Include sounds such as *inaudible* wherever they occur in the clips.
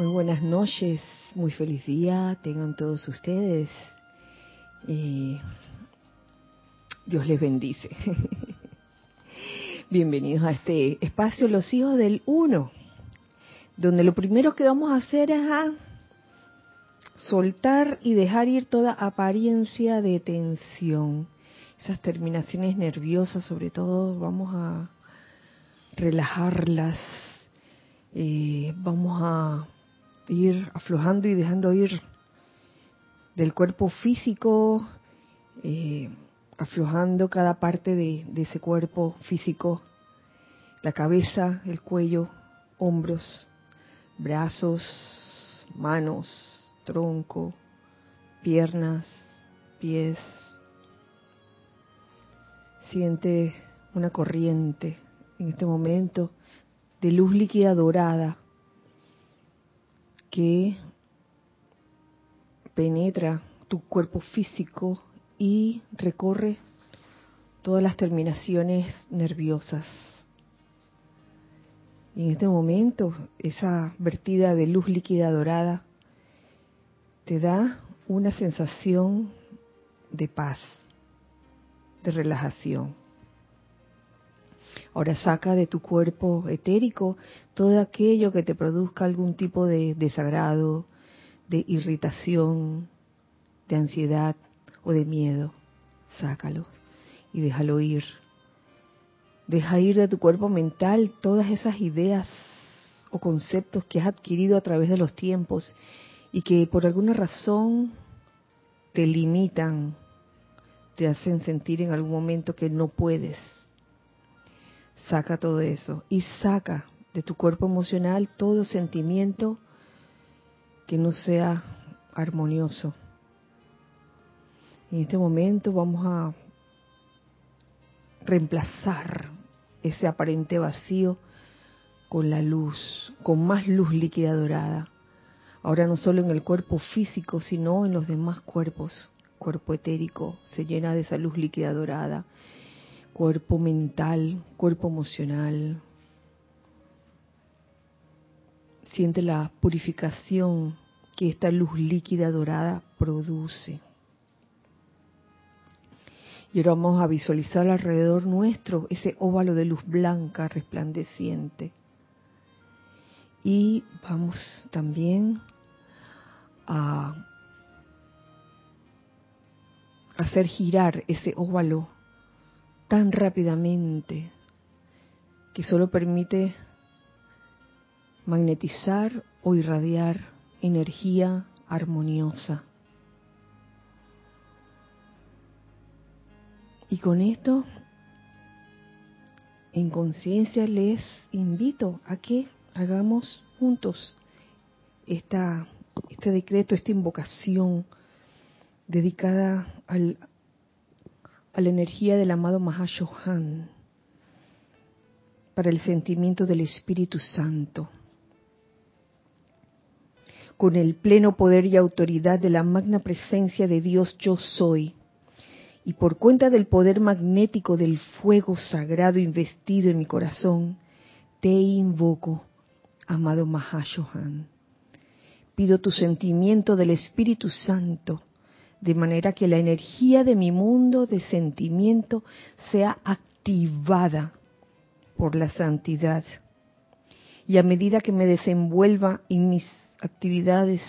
Muy buenas noches, muy feliz día tengan todos ustedes. Dios les bendice. *laughs* Bienvenidos a este espacio Los Hijos del Uno, donde lo primero que vamos a hacer es a soltar y dejar ir toda apariencia de tensión. Esas terminaciones nerviosas, sobre todo, vamos a relajarlas. Eh, vamos a ir aflojando y dejando ir del cuerpo físico, eh, aflojando cada parte de, de ese cuerpo físico, la cabeza, el cuello, hombros, brazos, manos, tronco, piernas, pies. Siente una corriente en este momento de luz líquida dorada que penetra tu cuerpo físico y recorre todas las terminaciones nerviosas. Y en este momento, esa vertida de luz líquida dorada te da una sensación de paz, de relajación. Ahora saca de tu cuerpo etérico todo aquello que te produzca algún tipo de desagrado, de irritación, de ansiedad o de miedo. Sácalo y déjalo ir. Deja ir de tu cuerpo mental todas esas ideas o conceptos que has adquirido a través de los tiempos y que por alguna razón te limitan, te hacen sentir en algún momento que no puedes Saca todo eso y saca de tu cuerpo emocional todo sentimiento que no sea armonioso. En este momento vamos a reemplazar ese aparente vacío con la luz, con más luz líquida dorada. Ahora no solo en el cuerpo físico, sino en los demás cuerpos. Cuerpo etérico se llena de esa luz líquida dorada cuerpo mental, cuerpo emocional. Siente la purificación que esta luz líquida dorada produce. Y ahora vamos a visualizar alrededor nuestro ese óvalo de luz blanca resplandeciente. Y vamos también a hacer girar ese óvalo tan rápidamente que solo permite magnetizar o irradiar energía armoniosa. Y con esto, en conciencia, les invito a que hagamos juntos esta, este decreto, esta invocación dedicada al, a la energía del amado Mahashohan para el sentimiento del Espíritu Santo. Con el pleno poder y autoridad de la magna presencia de Dios yo soy, y por cuenta del poder magnético del fuego sagrado investido en mi corazón, te invoco, amado Mahashohan. Pido tu sentimiento del Espíritu Santo de manera que la energía de mi mundo de sentimiento sea activada por la santidad. Y a medida que me desenvuelva en mis actividades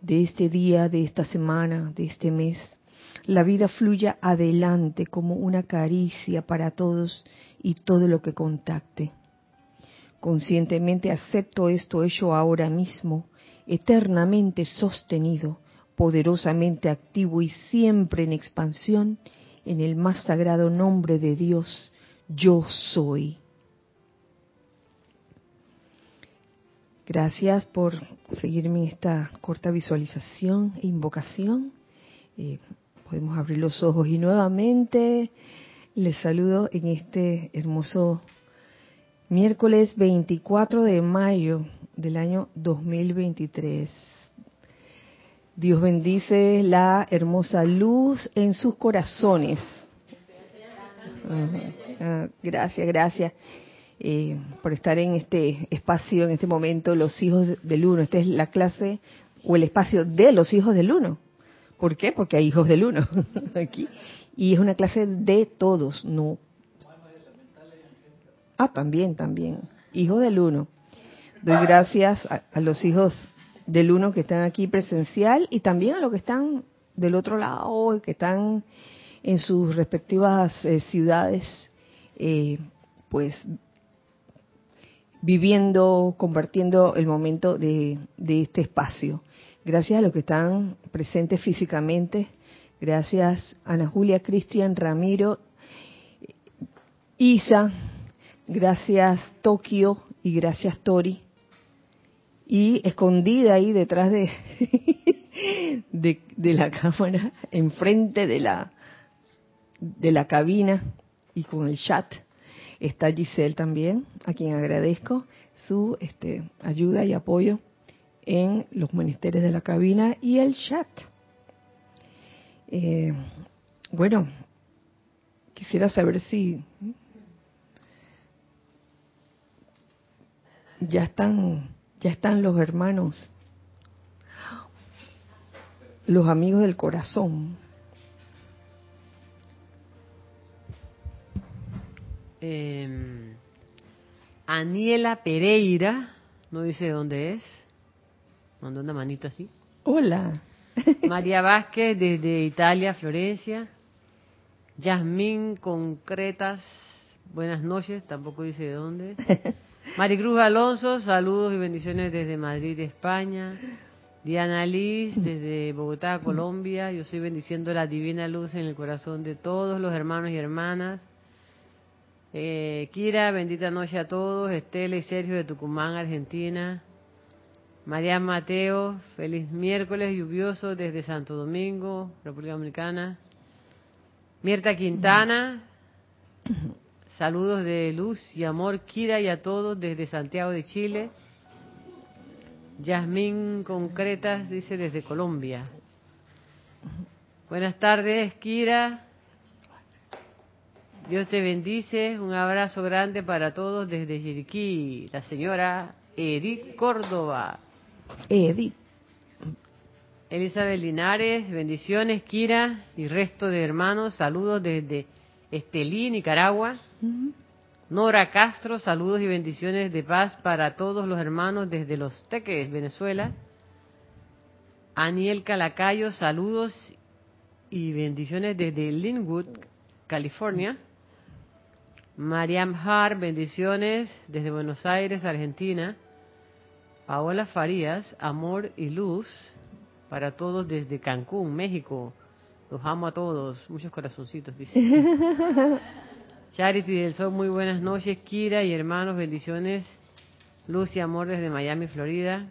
de este día, de esta semana, de este mes, la vida fluya adelante como una caricia para todos y todo lo que contacte. Conscientemente acepto esto hecho ahora mismo, eternamente sostenido poderosamente activo y siempre en expansión en el más sagrado nombre de Dios, yo soy. Gracias por seguirme en esta corta visualización e invocación. Eh, podemos abrir los ojos y nuevamente les saludo en este hermoso miércoles 24 de mayo del año 2023. Dios bendice la hermosa luz en sus corazones. Ah, gracias, gracias. eh, por estar en este espacio, en este momento, los hijos del uno. Esta es la clase o el espacio de los hijos del uno. ¿Por qué? Porque hay hijos del uno *laughs* aquí. Y es una clase de todos, no. Ah, también, también. Hijos del uno. Doy gracias a, los hijos del uno que están aquí presencial y también a los que están del otro lado, que están en sus respectivas eh, ciudades, eh, pues viviendo, compartiendo el momento de, este espacio. Gracias a los que están presentes físicamente. Gracias Ana Julia, Cristian, Ramiro, Isa. Gracias Tokio y gracias Tori. Y escondida ahí detrás *laughs* de, de, la cámara, enfrente de la, de la cabina y con el chat, Está Giselle también, a quien agradezco su este, ayuda y apoyo en los ministerios de la cabina y el chat. Eh, bueno, quisiera saber si ya están, ya están los hermanos, los amigos del corazón. Eh, Aniela Pereira, no dice dónde es, mandó una manito así. Hola. *laughs* María Vázquez desde Italia, Florencia. Yasmín Concretas, buenas noches, tampoco dice de dónde. *laughs* Maricruz Alonso, saludos y bendiciones desde Madrid, España. Diana Liz, desde Bogotá, Colombia. Yo estoy bendiciendo la divina luz en el corazón de todos los hermanos y hermanas eh, Kira, bendita noche a todos. Estela y Sergio de Tucumán, Argentina. María Mateo, feliz miércoles lluvioso desde Santo Domingo, República Dominicana. Mirta Quintana, saludos de luz y amor, Kira y a todos desde Santiago de Chile. Yasmín Concretas dice desde Colombia. Buenas tardes, Kira. Dios te bendice. Un abrazo grande para todos desde Chiriquí. La señora Edith Córdoba. Edith. Elizabeth Linares, bendiciones, Kira y resto de hermanos. Saludos desde Estelí, Nicaragua. Nora Castro, saludos y bendiciones de paz para todos los hermanos desde Los Teques, Venezuela. Aniel Calacayo, saludos y bendiciones desde Linwood, California. Mariam Har, bendiciones desde Buenos Aires, Argentina. Paola Farías, amor y luz para todos desde Cancún, México. Los amo a todos. Muchos corazoncitos, dice. *laughs* Charity del Sol, muy buenas noches. Kira y hermanos, bendiciones. Luz y amor desde Miami, Florida.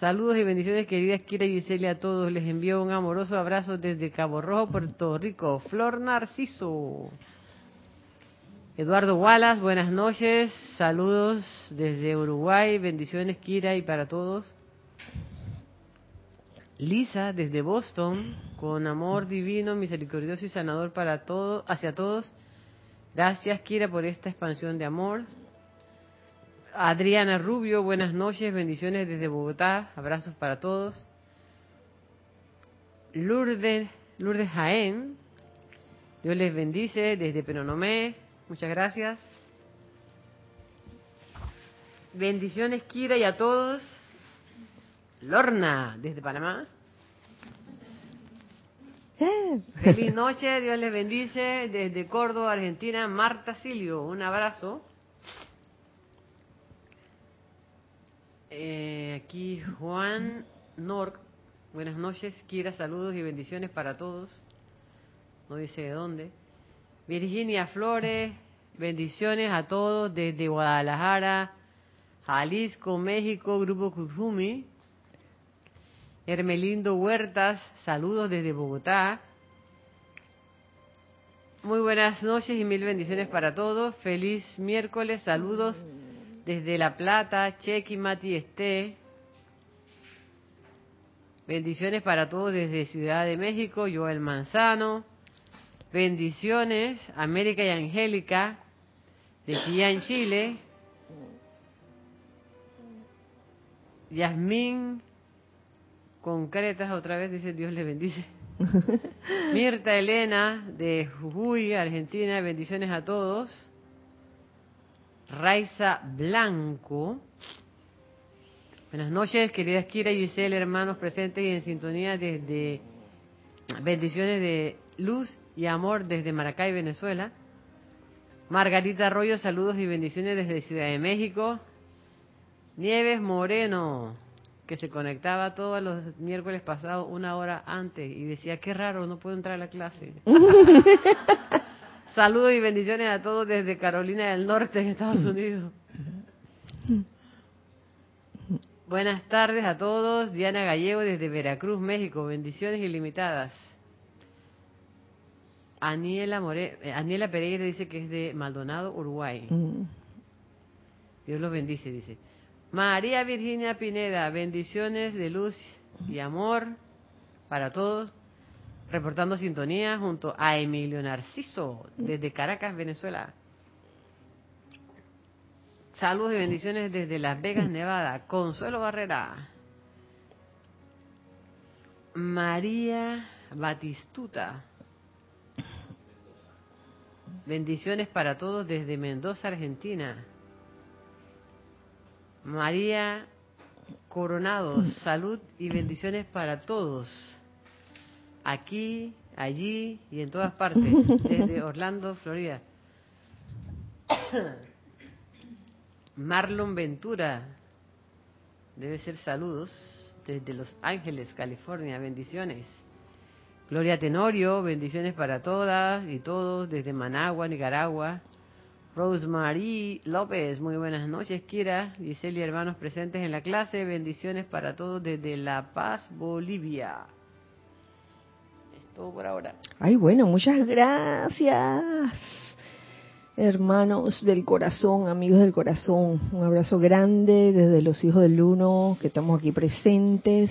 Saludos y bendiciones, queridas Kira y Giselle, a todos. Les envío un amoroso abrazo desde Cabo Rojo, Puerto Rico. Flor Narciso. Eduardo Wallace, buenas noches, saludos desde Uruguay, bendiciones Kira y para todos. Lisa desde Boston, con amor divino, misericordioso y sanador para todos, hacia todos. Gracias Kira por esta expansión de amor. Adriana Rubio, buenas noches, bendiciones desde Bogotá, abrazos para todos. Lourdes, Lourdes Jaén, Dios les bendice desde Penonomé, Muchas gracias. Bendiciones, Kira, y a todos. Lorna, desde Panamá. Eh. Feliz noche, Dios les bendice. Desde Córdoba, Argentina, Marta Silio, un abrazo. Eh, aquí Juan Nork, buenas noches, Kira, saludos y bendiciones para todos. No dice de dónde. Virginia Flores, bendiciones a todos desde Guadalajara, Jalisco, México, Grupo Kuzumi. Hermelindo Huertas, saludos desde Bogotá. Muy buenas noches y mil bendiciones para todos. Feliz miércoles, saludos desde La Plata, Chequi, Mati Esté. Bendiciones para todos desde Ciudad de México, Joel Manzano. Bendiciones, América y Angélica, de Chillán, Chile. Yasmín Concretas, otra vez dice Dios le bendice. *laughs* Mirta Elena de Jujuy, Argentina, bendiciones a todos. Raiza Blanco. Buenas noches, queridas Kira y Giselle, hermanos presentes y en sintonía desde bendiciones de luz y amor desde Maracay, Venezuela. Margarita Arroyo, saludos y bendiciones desde Ciudad de México. Nieves Moreno, que se conectaba todos los miércoles pasados una hora antes y decía, qué raro, no puedo entrar a la clase. *laughs* saludos y bendiciones a todos desde Carolina del Norte, en Estados Unidos. Buenas tardes a todos. Diana Gallego desde Veracruz, México. Bendiciones ilimitadas. Aniela, More, eh, Aniela Pereira dice que es de Maldonado, Uruguay. Mm. Dios los bendice, dice. María Virginia Pineda, bendiciones de luz y amor para todos. Reportando sintonía junto a Emilio Narciso desde Caracas, Venezuela. Saludos y bendiciones desde Las Vegas, Nevada. Consuelo Barrera. María Batistuta. Bendiciones para todos desde Mendoza, Argentina. María Coronado, salud y bendiciones para todos. Aquí, allí y en todas partes, *laughs* desde Orlando, Florida. Marlon Ventura, debe ser saludos desde Los Ángeles, California, bendiciones. Gloria Tenorio, bendiciones para todas y todos desde Managua, Nicaragua. Rosemary López, muy buenas noches, Kira, Giselle y hermanos presentes en la clase, bendiciones para todos desde La Paz, Bolivia. Es todo por ahora. Ay, bueno, muchas gracias. Hermanos del corazón, amigos del corazón, un abrazo grande desde los hijos del uno que estamos aquí presentes.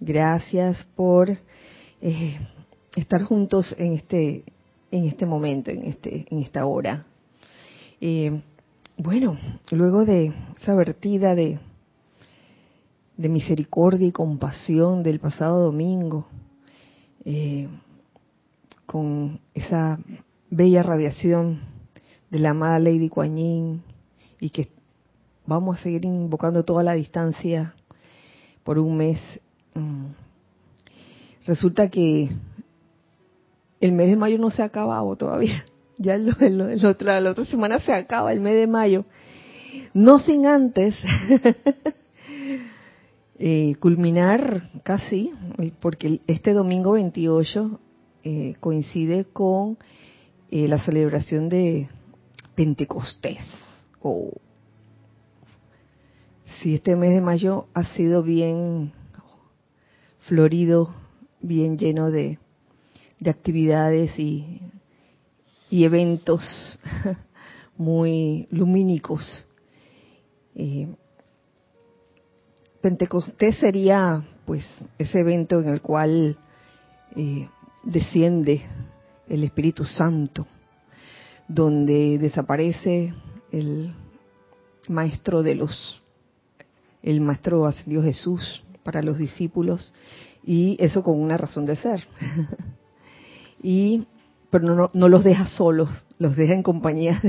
Gracias por eh, estar juntos en este en este momento, en este en esta hora. Eh, bueno, luego de esa vertida de misericordia y compasión del pasado domingo, eh, con esa bella radiación de la amada Lady Kuan y que vamos a seguir invocando toda la distancia por un mes. Mm, resulta que el mes de mayo no se ha acabado todavía. Ya el, *laughs* otra, la otra semana se acaba el mes de mayo. No sin antes *laughs* eh, culminar casi, porque este domingo 28 eh, coincide con eh, la celebración de Pentecostés. Si este mes de mayo ha sido bien florido, bien lleno de, actividades y, eventos *laughs* muy lumínicos. Eh, Pentecostés sería pues ese evento en el cual eh, desciende el Espíritu Santo donde desaparece el maestro de los, el maestro ascendió Jesús para los discípulos y eso con una razón de ser. *laughs* y pero no, no, los deja solos, los deja en compañía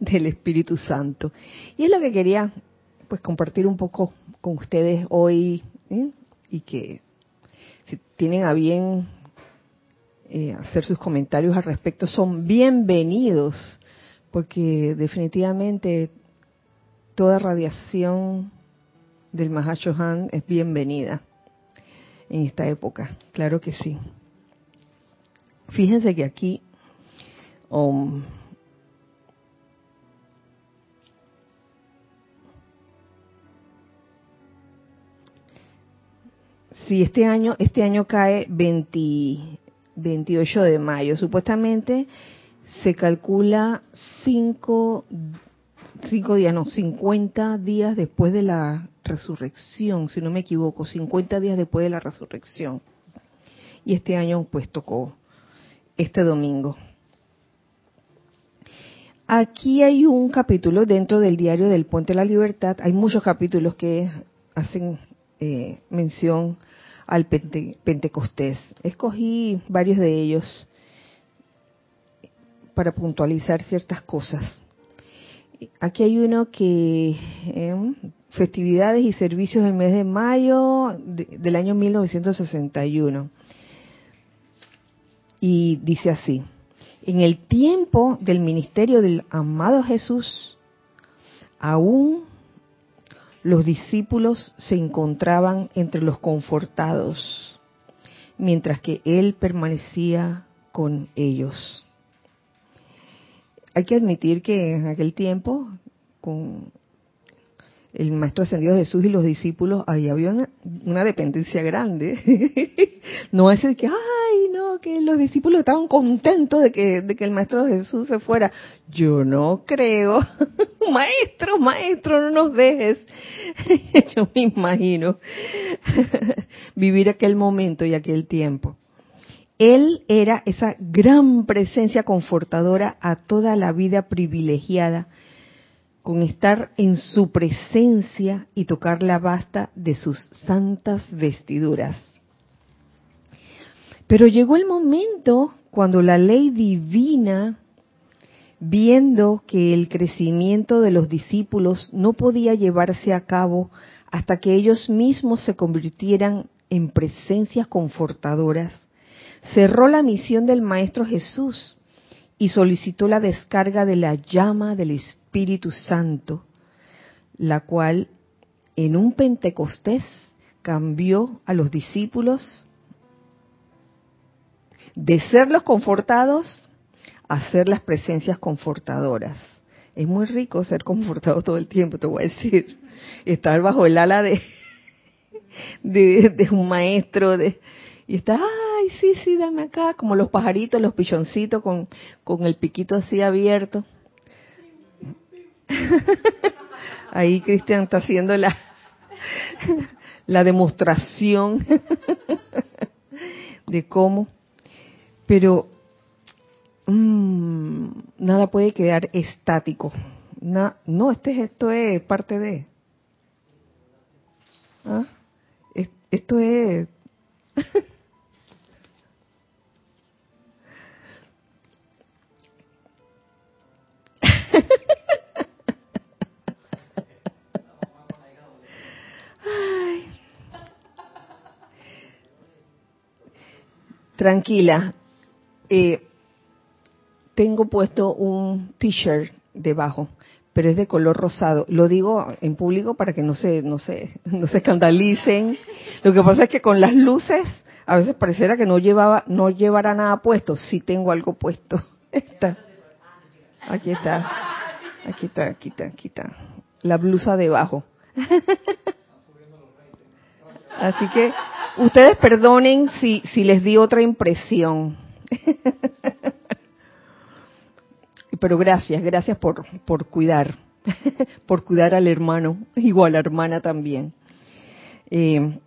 del Espíritu Santo. Y es lo que quería pues compartir un poco con ustedes hoy ¿eh? y que si tienen a bien eh, hacer sus comentarios al respecto son bienvenidos, porque definitivamente toda radiación del Mahashohan es bienvenida en esta época, claro que sí. Fíjense que aquí um, si este año este año cae 20 28 de mayo. Supuestamente se calcula cinco, cinco días, no, 50 días después de la resurrección, si no me equivoco, 50 días después de la resurrección. Y este año pues tocó este domingo. Aquí hay un capítulo dentro del diario del Puente de la Libertad. Hay muchos capítulos que hacen eh, mención al Pentecostés. Escogí varios de ellos para puntualizar ciertas cosas. Aquí hay uno que eh, festividades y servicios del mes de mayo del año 1961. Y dice así, en el tiempo del ministerio del amado Jesús, aún los discípulos se encontraban entre los confortados, mientras que Él permanecía con ellos. Hay que admitir que en aquel tiempo, con el Maestro Ascendido Jesús y los discípulos, ahí había una, dependencia grande. *laughs* no es el que, ay, que los discípulos estaban contentos de que, de que el Maestro Jesús se fuera. Yo no creo. *laughs* maestro, maestro, no nos dejes. *laughs* Yo me imagino *laughs* vivir aquel momento y aquel tiempo. Él era esa gran presencia confortadora a toda la vida privilegiada con estar en su presencia y tocar la basta de sus santas vestiduras. Pero llegó el momento cuando la ley divina, viendo que el crecimiento de los discípulos no podía llevarse a cabo hasta que ellos mismos se convirtieran en presencias confortadoras, cerró la misión del Maestro Jesús y solicitó la descarga de la llama del Espíritu Santo, la cual en un Pentecostés cambió a los discípulos de ser los confortados a ser las presencias confortadoras. Es muy rico ser confortado todo el tiempo, te voy a decir. Estar bajo el ala de, de, un maestro, de, y está, ay, sí, sí, dame acá, como los pajaritos, los pichoncitos con, con el piquito así abierto. *laughs* Ahí Cristian está haciendo la, la demostración *laughs* de cómo. Pero mmm, nada puede quedar estático. no, este esto es parte de. ¿Ah? Esto es *laughs* Tranquila. Eh, tengo puesto un t-shirt debajo, pero es de color rosado. Lo digo en público para que no se, no se, *laughs* no se escandalicen. Lo que pasa es que con las luces a veces pareciera que no llevaba, no llevara nada puesto. Sí tengo algo puesto. *laughs* Está. Aquí está. Aquí está, aquí está, aquí está. La blusa debajo. Así que ustedes perdonen si, si les di otra impresión. *laughs* Pero gracias, gracias por, por cuidar, *laughs* por cuidar al hermano, igual a la hermana también. Eh,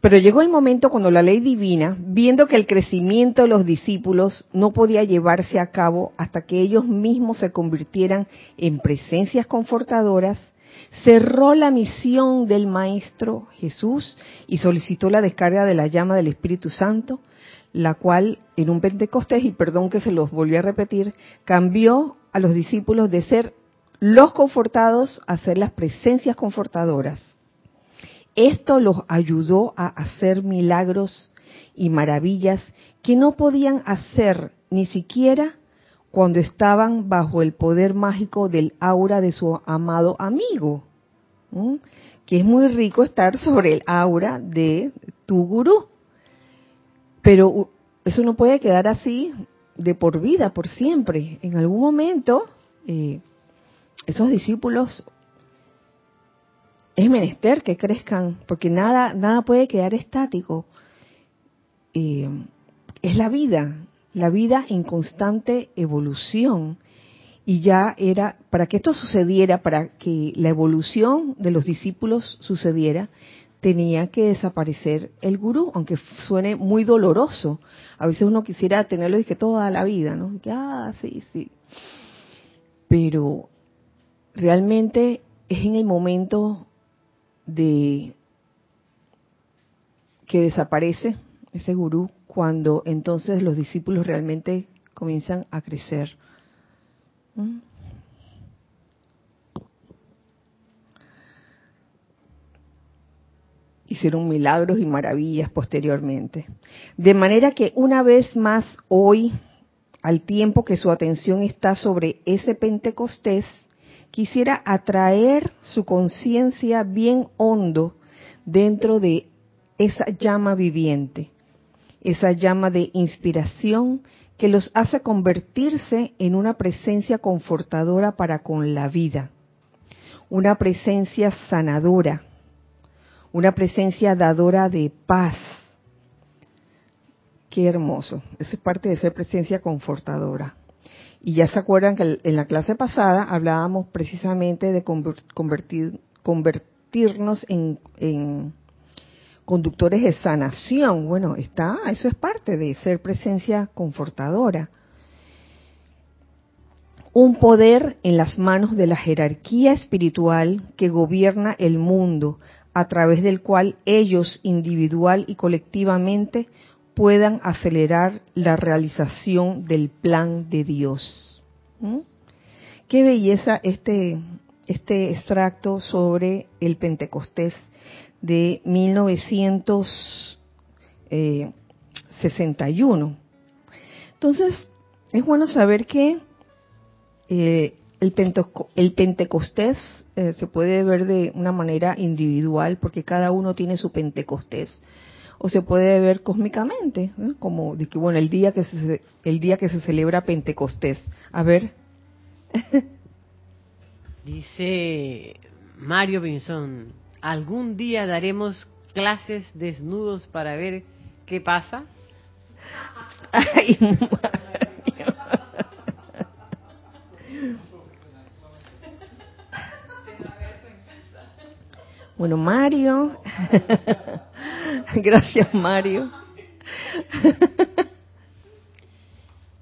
pero llegó el momento cuando la ley divina, viendo que el crecimiento de los discípulos no podía llevarse a cabo hasta que ellos mismos se convirtieran en presencias confortadoras, cerró la misión del Maestro Jesús y solicitó la descarga de la llama del Espíritu Santo, la cual en un Pentecostés, y perdón que se los volví a repetir, cambió a los discípulos de ser los confortados a ser las presencias confortadoras. Esto los ayudó a hacer milagros y maravillas que no podían hacer ni siquiera cuando estaban bajo el poder mágico del aura de su amado amigo, que es muy rico estar sobre el aura de tu gurú. Pero eso no puede quedar así de por vida, por siempre. En algún momento, eh, esos discípulos es menester que crezcan, porque nada, nada puede quedar estático. Eh, es la vida, la vida en constante evolución. Y ya era, para que esto sucediera, para que la evolución de los discípulos sucediera, tenía que desaparecer el gurú, aunque suene muy doloroso. A veces uno quisiera tenerlo y que toda la vida, ¿no? que, ah, sí, sí. Pero realmente es en el momento de que desaparece ese gurú cuando entonces los discípulos realmente comienzan a crecer. ¿Mm? hicieron milagros y maravillas posteriormente. De manera que una vez más hoy, al tiempo que su atención está sobre ese Pentecostés, quisiera atraer su conciencia bien hondo dentro de esa llama viviente, esa llama de inspiración que los hace convertirse en una presencia confortadora para con la vida, una presencia sanadora, una presencia dadora de paz. Qué hermoso. Eso es parte de ser presencia confortadora. Y ya se acuerdan que en la clase pasada hablábamos precisamente de convertir, convertirnos en conductores de sanación. Bueno, está, eso es parte de ser presencia confortadora. Un poder en las manos de la jerarquía espiritual que gobierna el mundo, a través del cual ellos individual y colectivamente puedan acelerar la realización del plan de Dios. ¿Mm? Qué belleza este, este extracto sobre el Pentecostés de 1961. Entonces, es bueno saber que eh, el, Pentecostés eh, se puede ver de una manera individual porque cada uno tiene su Pentecostés o se puede ver cósmicamente como de que bueno el día que se el día que se celebra Pentecostés. A ver. *laughs* Dice Mario Pinzón algún día daremos clases desnudos para ver qué pasa Ay, *laughs* Bueno, Mario. *laughs* Gracias, Mario.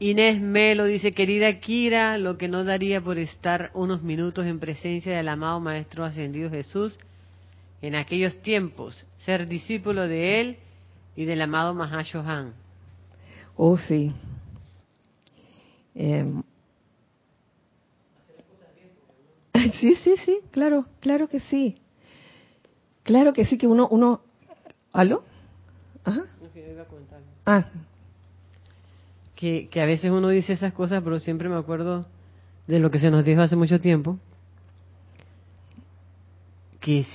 Inés Melo dice, querida Kira, lo que no daría por estar unos minutos en presencia del amado Maestro Ascendido Jesús en aquellos tiempos, ser discípulo de él y del amado Mahashohan. Oh, sí. Em, *laughs* sí, sí, sí, claro, claro que sí. Claro que sí, que uno, uno, ¿aló? Ajá. Ah. Que, que a veces uno dice esas cosas, pero siempre me acuerdo de lo que se nos dijo hace mucho tiempo. Que,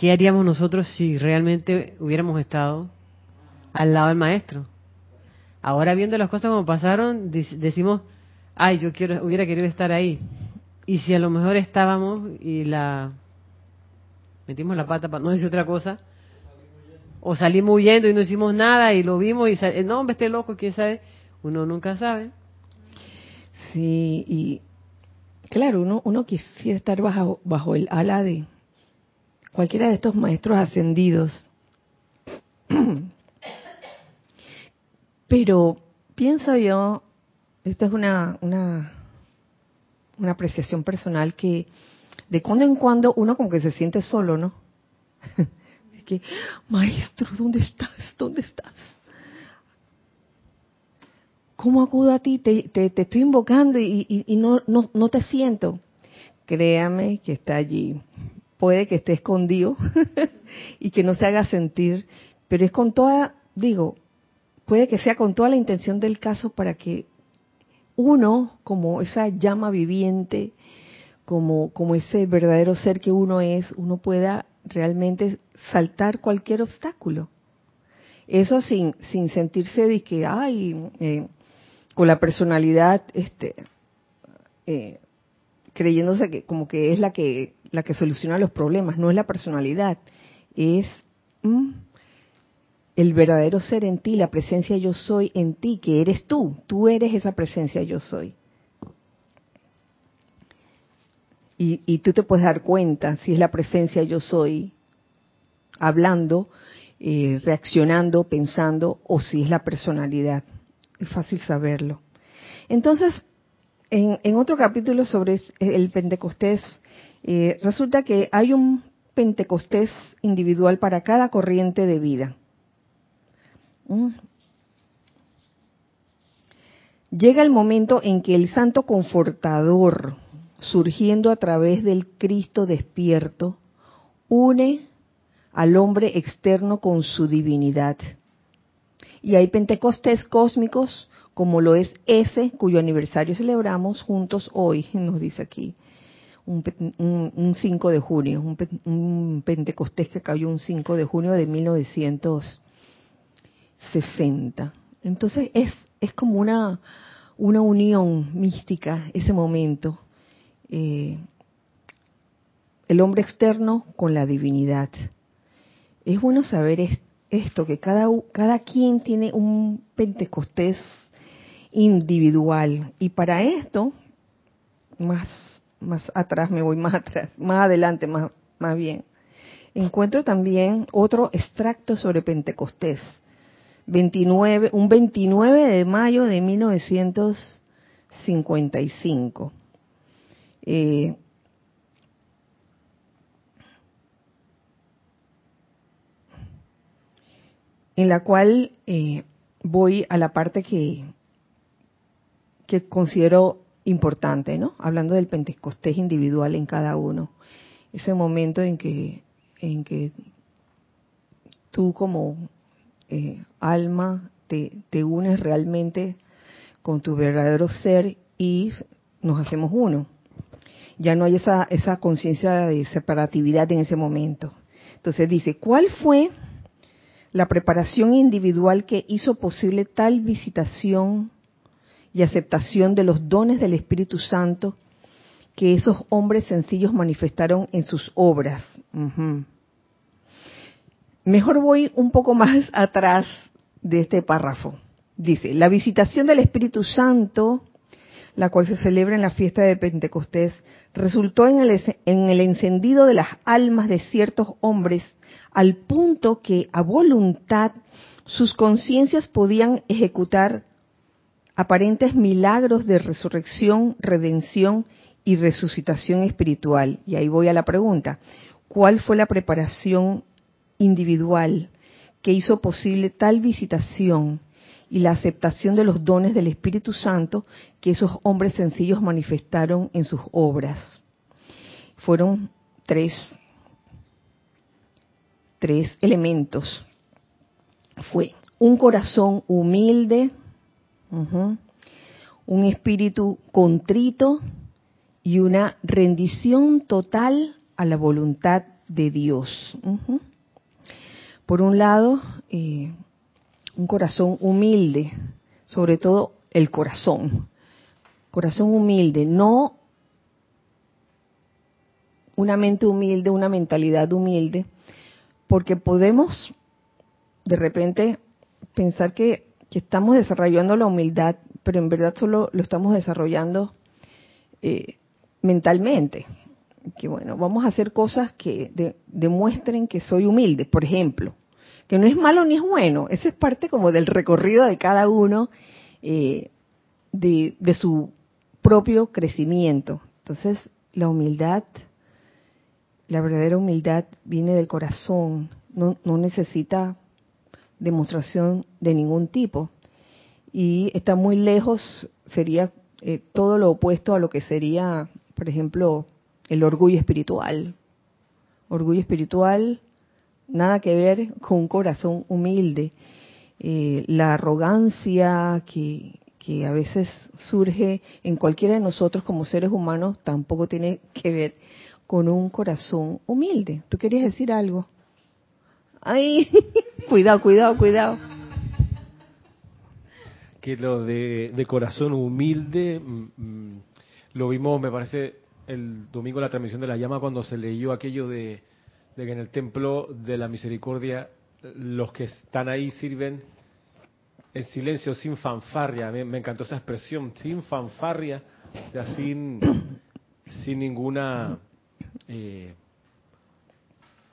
¿Qué haríamos nosotros si realmente hubiéramos estado al lado del maestro? Ahora viendo las cosas como pasaron, decimos, ay, yo quiero, hubiera querido estar ahí. Y si a lo mejor estábamos y la metimos la pata para no decir otra cosa, o salimos huyendo y no hicimos nada y lo vimos y sal... no, hombre, este loco, quién sabe, uno nunca sabe. Sí, y claro, uno, uno quisiera estar bajo, bajo el ala de cualquiera de estos maestros ascendidos. Pero pienso yo, esta es una, una, una apreciación personal que de cuando en cuando uno como que se siente solo, ¿no? *laughs* es que, maestro, ¿dónde estás? ¿Dónde estás? ¿Cómo acudo a ti? Te, te, estoy invocando y, y, no, no, no te siento. Créame que está allí. Puede que esté escondido *laughs* y que no se haga sentir, pero es con toda, digo, puede que sea con toda la intención del caso para que uno, como esa llama viviente, como, como ese verdadero ser que uno es, uno pueda realmente saltar cualquier obstáculo. Eso sin, sin sentirse de que, ay, eh, con la personalidad, este, eh, creyéndose que como que es la que, la que soluciona los problemas. No es la personalidad, es mm, el verdadero ser en ti, la presencia yo soy en ti, que eres tú. Tú eres esa presencia yo soy. Y, tú te puedes dar cuenta si es la presencia yo soy hablando, eh, reaccionando, pensando, o si es la personalidad. Es fácil saberlo. Entonces, en, otro capítulo sobre el Pentecostés, eh, resulta que hay un Pentecostés individual para cada corriente de vida. Mm. Llega el momento en que el Santo Confortador, surgiendo a través del Cristo despierto, une al hombre externo con su divinidad. Y hay Pentecostés cósmicos como lo es ese cuyo aniversario celebramos juntos hoy, *laughs* nos dice aquí, un, 5 de junio, un, Pentecostés que cayó un 5 de junio de 1960. Entonces es, es como una, una unión mística ese momento. Eh, el hombre externo con la divinidad. Es bueno saber esto, que cada, cada quien tiene un Pentecostés individual. Y para esto, más, más atrás, me voy más *laughs* atrás, más adelante, más, más bien, encuentro también otro extracto sobre Pentecostés. 29, un 29 de mayo de 1955. Eh, en la cual eh, voy a la parte que, que considero importante, ¿no? Hablando del Pentecostés individual en cada uno. Ese momento en que, en que tú como eh, alma te, te unes realmente con tu verdadero ser y nos hacemos uno. Ya no hay esa, esa conciencia de separatividad en ese momento. Entonces dice, ¿cuál fue la preparación individual que hizo posible tal visitación y aceptación de los dones del Espíritu Santo que esos hombres sencillos manifestaron en sus obras. Mejor voy un poco más *laughs* atrás de este párrafo. Dice, la visitación del Espíritu Santo, la cual se celebra en la fiesta de Pentecostés, resultó en el, en el encendido de las almas de ciertos hombres al punto que a voluntad sus conciencias podían ejecutar aparentes milagros de resurrección, redención y resucitación espiritual. Y ahí voy a la pregunta. ¿Cuál fue la preparación individual que hizo posible tal visitación y la aceptación de los dones del Espíritu Santo que esos hombres sencillos manifestaron en sus obras? Fueron tres, tres elementos. Fue un corazón humilde, un espíritu contrito y una rendición total a la voluntad de Dios. Por un lado, eh, un corazón humilde, sobre todo el corazón. Corazón humilde, no una mente humilde, una mentalidad humilde, porque podemos de repente pensar que que estamos desarrollando la humildad, pero en verdad solo lo estamos desarrollando eh, mentalmente. Que bueno, vamos a hacer cosas que demuestren que soy humilde, por ejemplo, que no es malo ni es bueno, esa es parte como del recorrido de cada uno eh, de, de su propio crecimiento. Entonces, la humildad, la verdadera humildad viene del corazón, no, no necesita demostración de ningún tipo. Y está muy lejos, sería eh, todo lo opuesto a lo que sería, por ejemplo, el orgullo espiritual. Orgullo espiritual, nada que ver con un corazón humilde. Eh, la arrogancia que, que a veces surge en cualquiera de nosotros como seres humanos tampoco tiene que ver con un corazón humilde. ¿Tú querías decir algo? Ay, *laughs* cuidado, cuidado, cuidado. Que lo de, corazón humilde, mm, mm, lo vimos, me parece, el domingo en la transmisión de la llama cuando se leyó aquello de, que en el templo de la misericordia los que están ahí sirven en silencio, sin fanfarria. Me, encantó esa expresión, sin fanfarria, o sin, sin ninguna... Eh,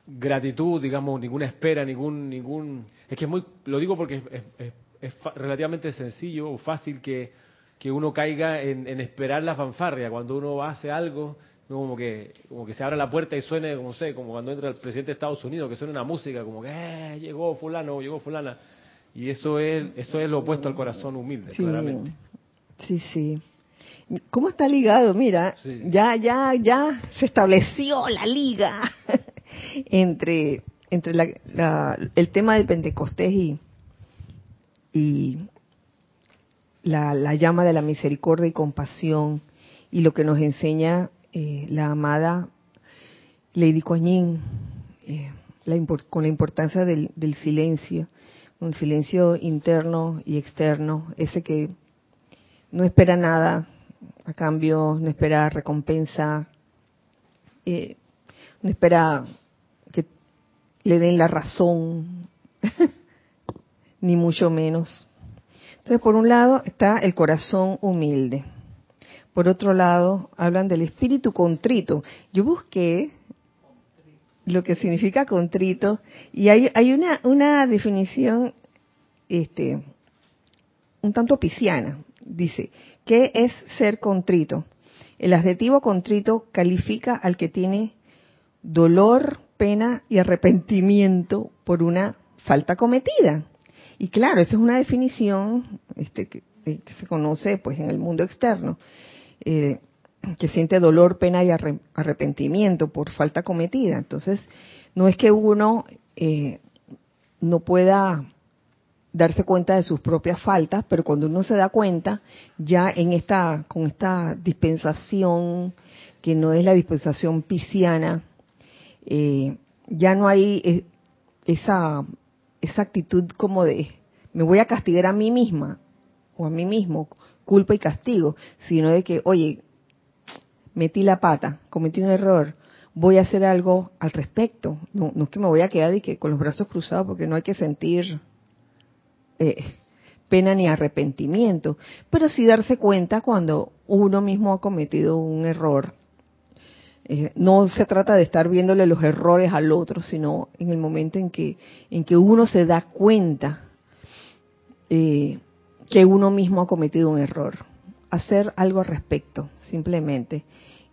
gratitud, digamos, ninguna espera, ningún, ningún, es que es muy, lo digo porque es, es, relativamente sencillo o fácil que, que uno caiga en, en, esperar la fanfarria cuando uno hace algo, como que, como que se abra la puerta y suene, como sé, como cuando entra el presidente de Estados Unidos, que suene una música, como que eh, llegó fulano, llegó fulana, y eso es, eso es lo opuesto al corazón humilde, claramente. Sí, sí. ¿Cómo está ligado? Mira, ya, ya, ya se estableció la liga entre, entre la, el tema del Pentecostés y, y la, la, llama de la misericordia y compasión y lo que nos enseña eh, la amada Lady Kuan eh, con la importancia del, del silencio, un silencio interno y externo, ese que no espera nada a cambio, no espera recompensa, eh, no espera que le den la razón, *laughs* ni mucho menos. Entonces, por un lado está el corazón humilde. Por otro lado, hablan del espíritu contrito. Yo busqué lo que significa contrito y hay, hay una, una definición este, un tanto pisciana. Dice, ¿qué es ser contrito? El adjetivo contrito califica al que tiene dolor, pena y arrepentimiento por una falta cometida. Y claro, esa es una definición este, que, se conoce pues en el mundo externo, eh, que siente dolor, pena y arrepentimiento por falta cometida. Entonces, no es que uno eh, no pueda darse cuenta de sus propias faltas, pero cuando uno se da cuenta, ya en esta, con esta dispensación, que no es la dispensación pisciana, eh, ya no hay eh, esa, esa actitud como de, me voy a castigar a mí misma o a mí mismo, culpa y castigo, sino de que, oye, metí la pata, cometí un error, voy a hacer algo al respecto. No, es que me voy a quedar y que con los brazos cruzados porque no hay que sentir eh, pena ni arrepentimiento, pero sí darse cuenta cuando uno mismo ha cometido un error. Eh, no se trata de estar viéndole los errores al otro, sino en el momento en que, en que uno se da cuenta eh, que uno mismo ha cometido un error. Hacer algo al respecto, simplemente.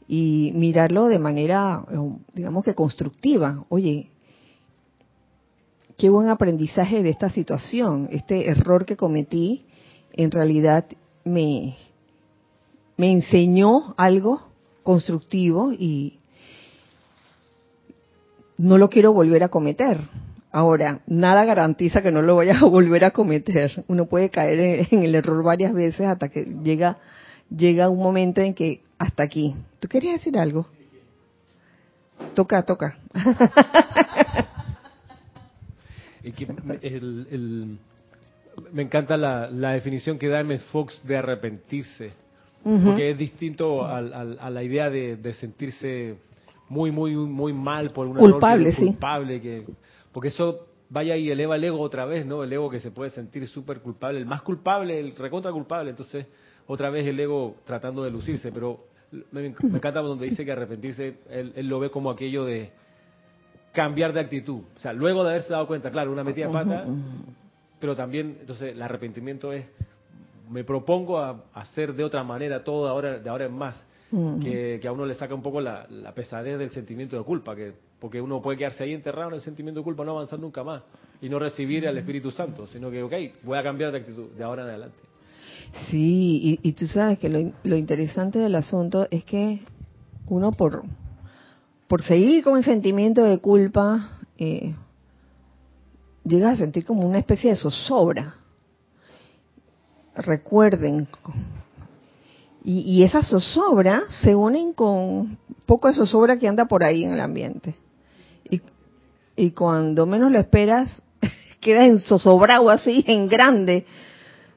Y mirarlo de manera, digamos que constructiva. Oye, qué buen aprendizaje de esta situación. Este error que cometí en realidad me, me enseñó algo constructivo y no lo quiero volver a cometer. Ahora, nada garantiza que no lo vaya a volver a cometer. Uno puede caer en, el error varias veces hasta que llega, llega un momento en que hasta aquí. ¿Tú querías decir algo? Toca, toca. *laughs* me encanta la, definición que da M. Fox de arrepentirse, porque es distinto a, la idea de, sentirse muy, muy, muy mal por una culpable, culpable, que, porque eso vaya y eleva el ego otra vez, ¿no? El ego que se puede sentir súper culpable, el más culpable, el recontra culpable, entonces otra vez el ego tratando de lucirse, pero me, encanta donde dice que arrepentirse, él lo ve como aquello de cambiar de actitud. O sea, luego de haberse dado cuenta, claro, una metida de pata, pero también, entonces, el arrepentimiento es, me propongo a hacer de otra manera todo ahora, de ahora en más, que, a uno le saca un poco la, pesadez del sentimiento de culpa, que porque uno puede quedarse ahí enterrado en el sentimiento de culpa, no avanzar nunca más, y no recibir al Espíritu Santo, sino que, ok, voy a cambiar de actitud de ahora en adelante. Sí, y, tú sabes que lo, lo interesante del asunto es que uno por por seguir con el sentimiento de culpa, eh, llegas a sentir como una especie de zozobra. Recuerden, y, y esas zozobras se unen con poco de zozobra que anda por ahí en el ambiente. Y, y cuando menos lo esperas, *laughs* queda en zozobrado así, en grande.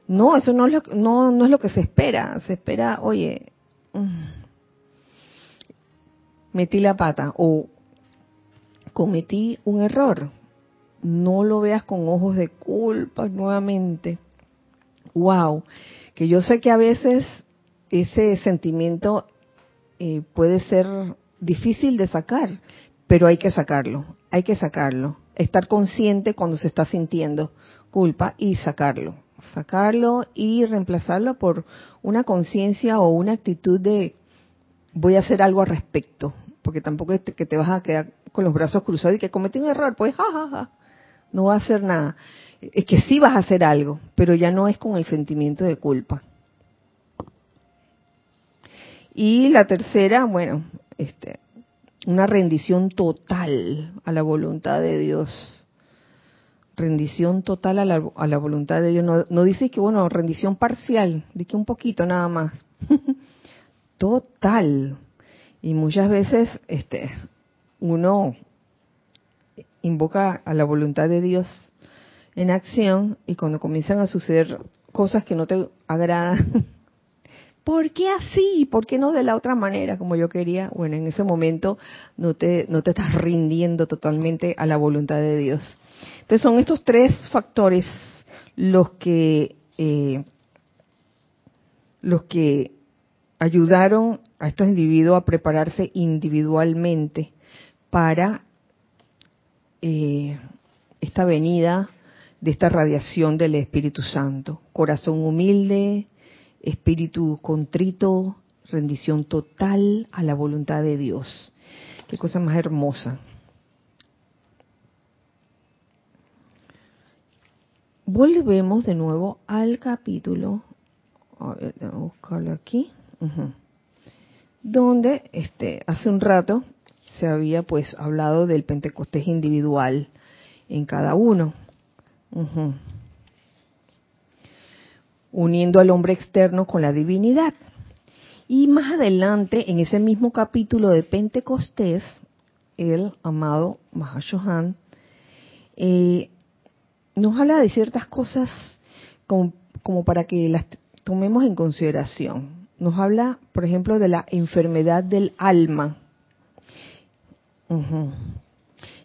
No, eso no es lo, no, no es lo que se espera. Se espera, oye, mm, metí la pata o cometí un error. No lo veas con ojos de culpa nuevamente. Wow, que yo sé que a veces ese sentimiento eh, puede ser difícil de sacar, pero hay que sacarlo, hay que sacarlo. Estar consciente cuando se está sintiendo culpa y sacarlo. Sacarlo y reemplazarlo por una conciencia o una actitud de voy a hacer algo al respecto. Porque tampoco es que te vas a quedar con los brazos cruzados y que cometí un error, pues jajaja. No va a hacer nada. Es que sí vas a hacer algo, pero ya no es con el sentimiento de culpa. Y la tercera, bueno, este, una rendición total a la voluntad de Dios. Rendición total a la, a la voluntad de Dios. No, no, dice que, bueno, rendición parcial, de que un poquito nada más. *laughs* total. Y muchas veces este, uno invoca a la voluntad de Dios en acción y cuando comienzan a suceder cosas que no te agradan, *laughs* ¿por qué así? ¿Por qué no de la otra manera como yo quería? Bueno, en ese momento no te, no te estás rindiendo totalmente a la voluntad de Dios. Entonces son estos tres factores los que, eh, los que ayudaron a estos individuos a prepararse individualmente para eh, esta venida de esta radiación del Espíritu Santo. Corazón humilde, espíritu contrito, rendición total a la voluntad de Dios. Qué cosa más hermosa. Volvemos de nuevo al capítulo, a ver, a buscarlo aquí, donde este, hace un rato se había pues hablado del Pentecostés individual en cada uno uniendo al hombre externo con la divinidad. Y más adelante, en ese mismo capítulo de Pentecostés, el amado Mahashohan eh, nos habla de ciertas cosas como, para que las tomemos en consideración. Nos habla, por ejemplo, de la enfermedad del alma.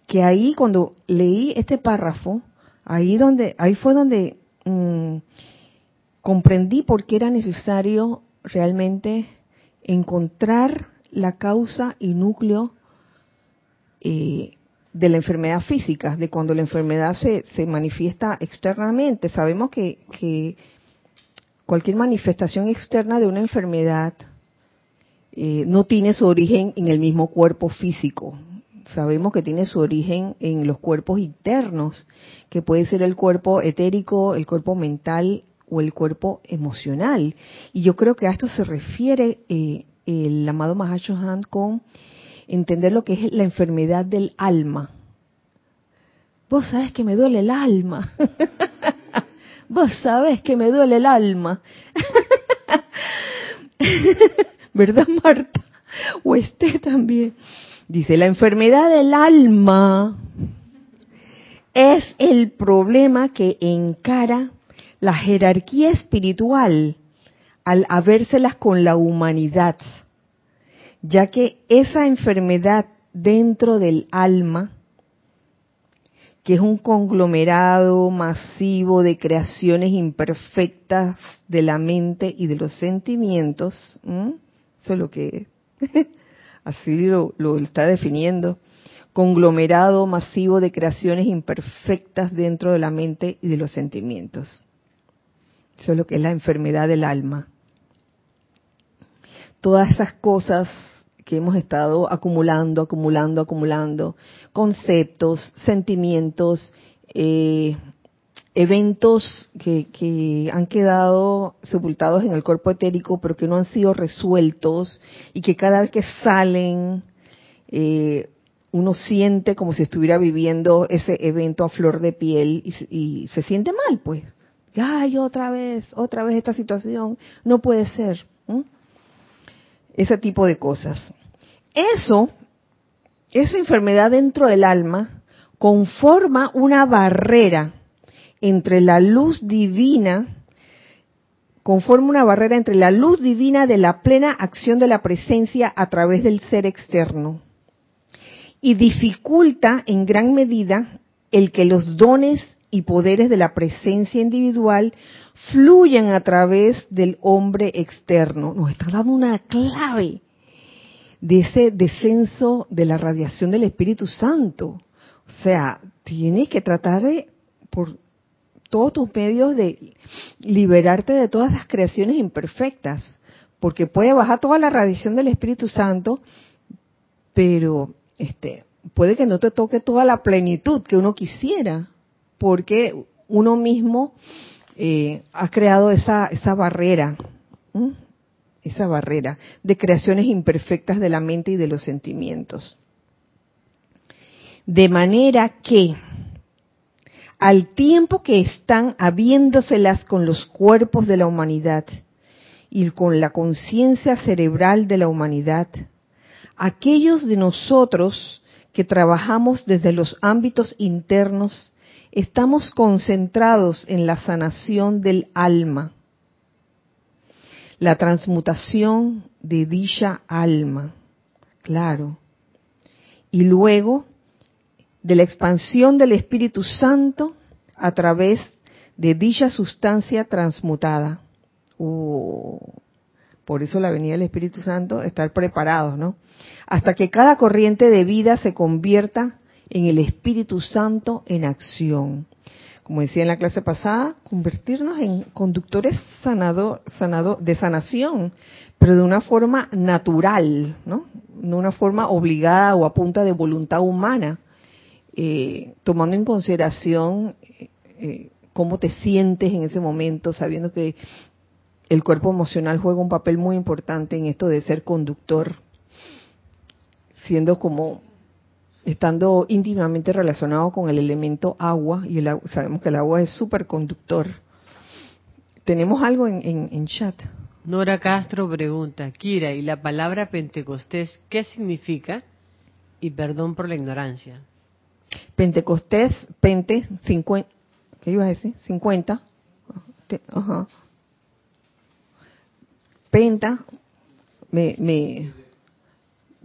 Que ahí, cuando leí este párrafo, ahí donde, ahí fue donde mm, comprendí por qué era necesario realmente encontrar la causa y núcleo eh, de la enfermedad física, de cuando la enfermedad se, se manifiesta externamente. Sabemos que, que, cualquier manifestación externa de una enfermedad eh, no tiene su origen en el mismo cuerpo físico. Sabemos que tiene su origen en los cuerpos internos, que puede ser el cuerpo etérico, el cuerpo mental o el cuerpo emocional. Y yo creo que a esto se refiere eh, el amado Mahashohan con entender lo que es la enfermedad del alma. Vos sabés que me duele el alma. *laughs* Vos sabés que me duele el alma. *laughs* ¿Verdad, Marta? O este también. Dice, la enfermedad del alma es el problema que encara la jerarquía espiritual al habérselas con la humanidad, ya que esa enfermedad dentro del alma, que es un conglomerado masivo de creaciones imperfectas de la mente y de los sentimientos, eso es lo que *laughs* así lo, está definiendo, conglomerado masivo de creaciones imperfectas dentro de la mente y de los sentimientos. Eso es lo que es la enfermedad del alma. Todas esas cosas que hemos estado acumulando, acumulando, acumulando, conceptos, sentimientos, eh, eventos que, que, han quedado sepultados en el cuerpo etérico, pero que no han sido resueltos y que cada vez que salen, eh, uno siente como si estuviera viviendo ese evento a flor de piel y, y se siente mal, pues ay, otra vez, otra vez esta situación, no puede ser. Ese tipo de cosas. Eso, esa enfermedad dentro del alma, conforma una barrera entre la luz divina, conforma una barrera entre la luz divina de la plena acción de la presencia a través del ser externo y dificulta en gran medida el que los dones y poderes de la presencia individual fluyen a través del hombre externo. Nos está dando una clave de ese descenso de la radiación del Espíritu Santo. O sea, tienes que tratar de, todos tus medios, de liberarte de todas las creaciones imperfectas, porque puede bajar toda la radiación del Espíritu Santo, pero este, puede que no te toque toda la plenitud que uno quisiera, porque uno mismo eh, ha creado esa, esa barrera, esa barrera de creaciones imperfectas de la mente y de los sentimientos. De manera que, al tiempo que están habiéndoselas con los cuerpos de la humanidad y con la conciencia cerebral de la humanidad, aquellos de nosotros que trabajamos desde los ámbitos internos, estamos concentrados en la sanación del alma, la transmutación de dicha alma, claro, y luego de la expansión del Espíritu Santo a través de dicha sustancia transmutada. Uh, por eso la venida del Espíritu Santo, estar preparados, ¿no? Hasta que cada corriente de vida se convierta en el Espíritu Santo en acción. Como decía en la clase pasada, convertirnos en conductores sanador, sanador, de sanación, pero de una forma natural, ¿no? No una forma obligada o a punta de voluntad humana, eh, tomando en consideración eh, cómo te sientes en ese momento, sabiendo que el cuerpo emocional juega un papel muy importante en esto de ser conductor, siendo como estando íntimamente relacionado con el elemento agua, y sabemos que el agua es superconductor. Tenemos algo en, en chat. Nora Castro pregunta, Kira, ¿y la palabra Pentecostés qué significa? Y perdón por la ignorancia. Pentecostés, Pente, 50, ¿qué iba a decir? 50. Ajá. Penta, me, me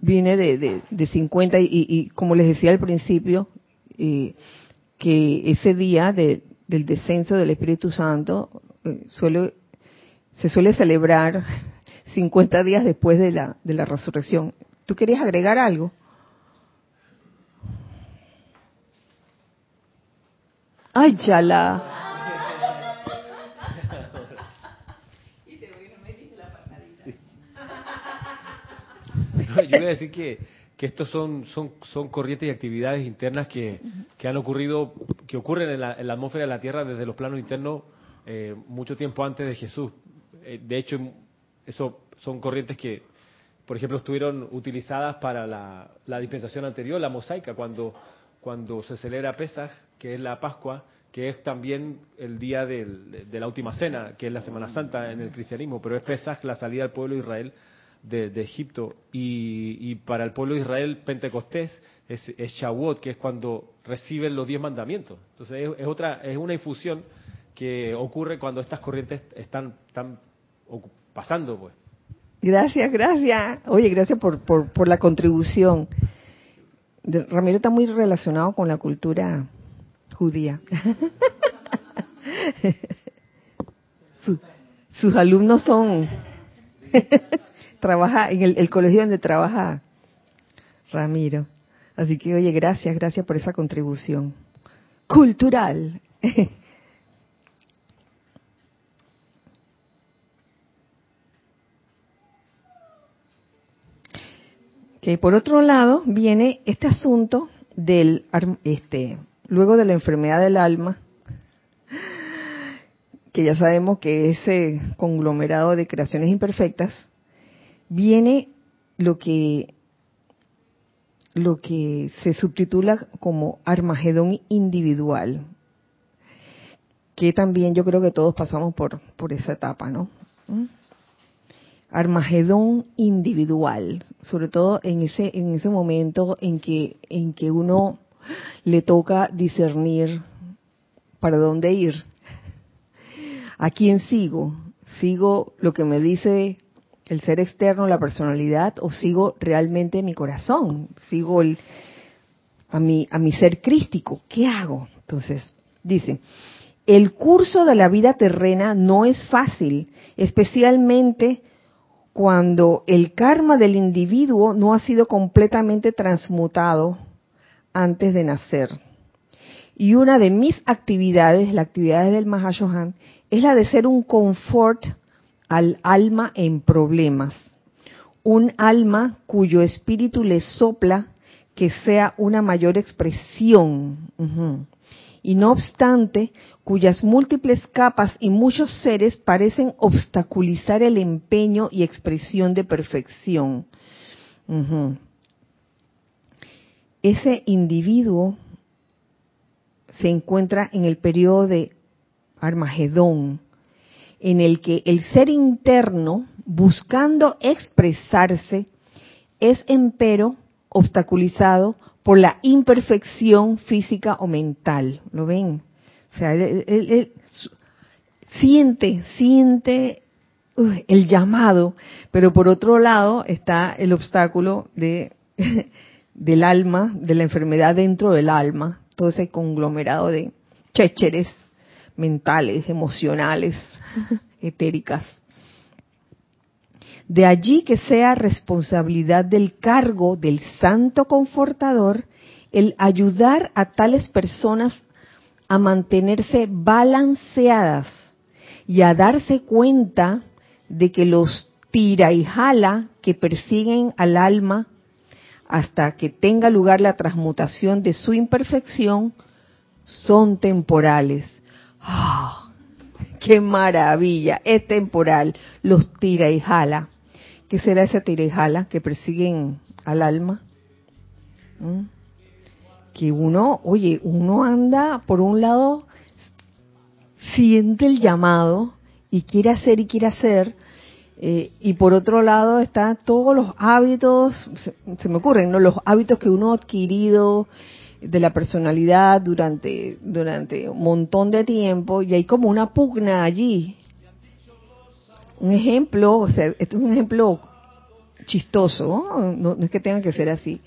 viene de, de, 50 y, como les decía al principio, eh, que ese día de, del descenso del Espíritu Santo eh, suele, se suele celebrar *laughs* 50 días después de la, de la resurrección. ¿Tú querías agregar algo? Ay, chala. Yo iba a decir que, que estos son, son, son corrientes y actividades internas que, que han ocurrido, que ocurren en la, en la, atmósfera de la Tierra desde los planos internos eh, mucho tiempo antes de Jesús. Eh, de hecho, eso son corrientes que, por ejemplo, estuvieron utilizadas para la, la dispensación anterior, la mosaica, cuando, cuando se celebra Pesaj, que es la Pascua, que es también el día de la última cena, que es la Semana Santa en el cristianismo, pero es Pesaj, la salida del pueblo de Israel de, de Egipto. Y, y, para el pueblo de Israel, Pentecostés es, es Shavuot, que es cuando reciben los diez mandamientos. Entonces es, es, otra, es una infusión que ocurre cuando estas corrientes están, están pasando, pues. Gracias, gracias. Oye, gracias por, por, por la contribución. Ramiro está muy relacionado con la cultura judía. *laughs* sus alumnos son, *laughs* trabaja en el, colegio donde trabaja Ramiro. Así que, oye, gracias, gracias por esa contribución cultural. *laughs* que por otro lado viene este asunto del este luego de la enfermedad del alma, que ya sabemos que ese conglomerado de creaciones imperfectas, viene lo que lo que se subtitula como Armagedón individual, que también yo creo que todos pasamos por, por esa etapa, ¿no? Armagedón individual, sobre todo en ese en ese momento en que en que uno le toca discernir para dónde ir. ¿A quién sigo? ¿Sigo lo que me dice el ser externo, la personalidad, o sigo realmente mi corazón? ¿Sigo a, mi, a mi ser crístico? ¿Qué hago? Entonces, dice, el curso de la vida terrena no es fácil, especialmente cuando el karma del individuo no ha sido completamente transmutado antes de nacer. Y una de mis actividades, la actividad del Mahashohan, es la de ser un confort al alma en problemas. Un alma cuyo espíritu le sopla que sea una mayor expresión. Y no obstante, cuyas múltiples capas y muchos seres parecen obstaculizar el empeño y expresión de perfección. Ese individuo se encuentra en el periodo de Armagedón, en el que el ser interno, buscando expresarse, es empero obstaculizado por la imperfección física o mental. ¿Lo ven? O sea, él, siente, siente el llamado, pero por otro lado está el obstáculo de, *laughs* del alma, de la enfermedad dentro del alma, todo ese conglomerado de chécheres mentales, emocionales, *laughs* etéricas. De allí que sea responsabilidad del cargo del santo confortador el ayudar a tales personas a mantenerse balanceadas y a darse cuenta de que los tira y jala que persiguen al alma hasta que tenga lugar la transmutación de su imperfección son temporales. ¡Ah! ¡Qué maravilla! Es temporal. Los tira y jala. ¿Qué será esa tira y jala que persiguen al alma? ¿Mm? Que uno, oye, uno anda por un lado, siente el llamado y quiere hacer y quiere hacer, eh, y por otro lado están todos los hábitos, se, me ocurren, ¿no? Los hábitos que uno ha adquirido de la personalidad durante, durante un montón de tiempo y hay como una pugna allí. Un ejemplo, o sea, este es un ejemplo chistoso, ¿no? no es que tenga que ser así.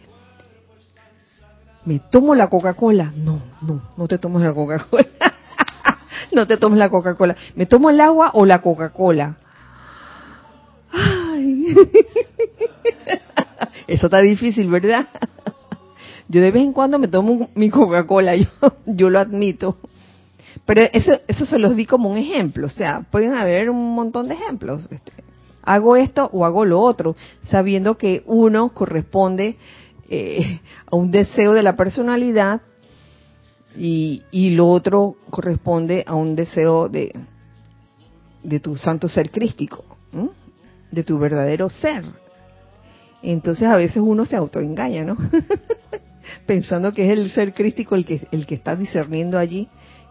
¿Me tomo la Coca-Cola? No, no, no te tomes la Coca-Cola. *laughs* no te tomes la Coca-Cola. ¿Me tomo el agua o la Coca-Cola? *laughs* Eso está difícil, ¿verdad? *laughs* Yo de vez en cuando me tomo mi Coca-Cola, yo, yo lo admito. Pero eso, eso se los di como un ejemplo, o sea, pueden haber un montón de ejemplos. Este, hago esto o hago lo otro, sabiendo que uno corresponde eh, a un deseo de la personalidad y, y, lo otro corresponde a un deseo de, de tu santo ser crístico de tu verdadero ser. Entonces a veces uno se autoengaña, ¿no? *laughs* Pensando que es el ser crístico el que, el que está discerniendo allí.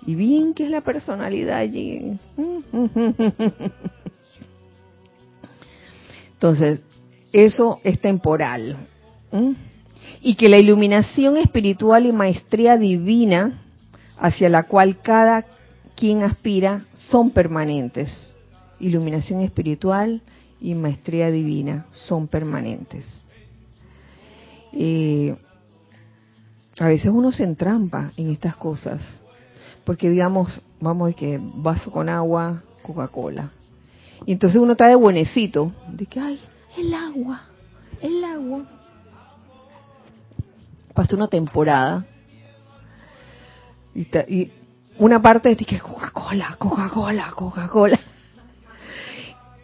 Y bien que es la personalidad allí. Entonces, eso es temporal. Y que la iluminación espiritual y maestría divina hacia la cual cada quien aspira son permanentes. Iluminación espiritual y maestría divina son permanentes. Eh, a veces uno se entrampa en estas cosas, porque digamos, vamos que vaso con agua, Coca-Cola. Y entonces uno está de buenecito, de que, ay, el agua, el agua. Pasa una temporada y, una parte de que Coca-Cola, Coca-Cola, Coca-Cola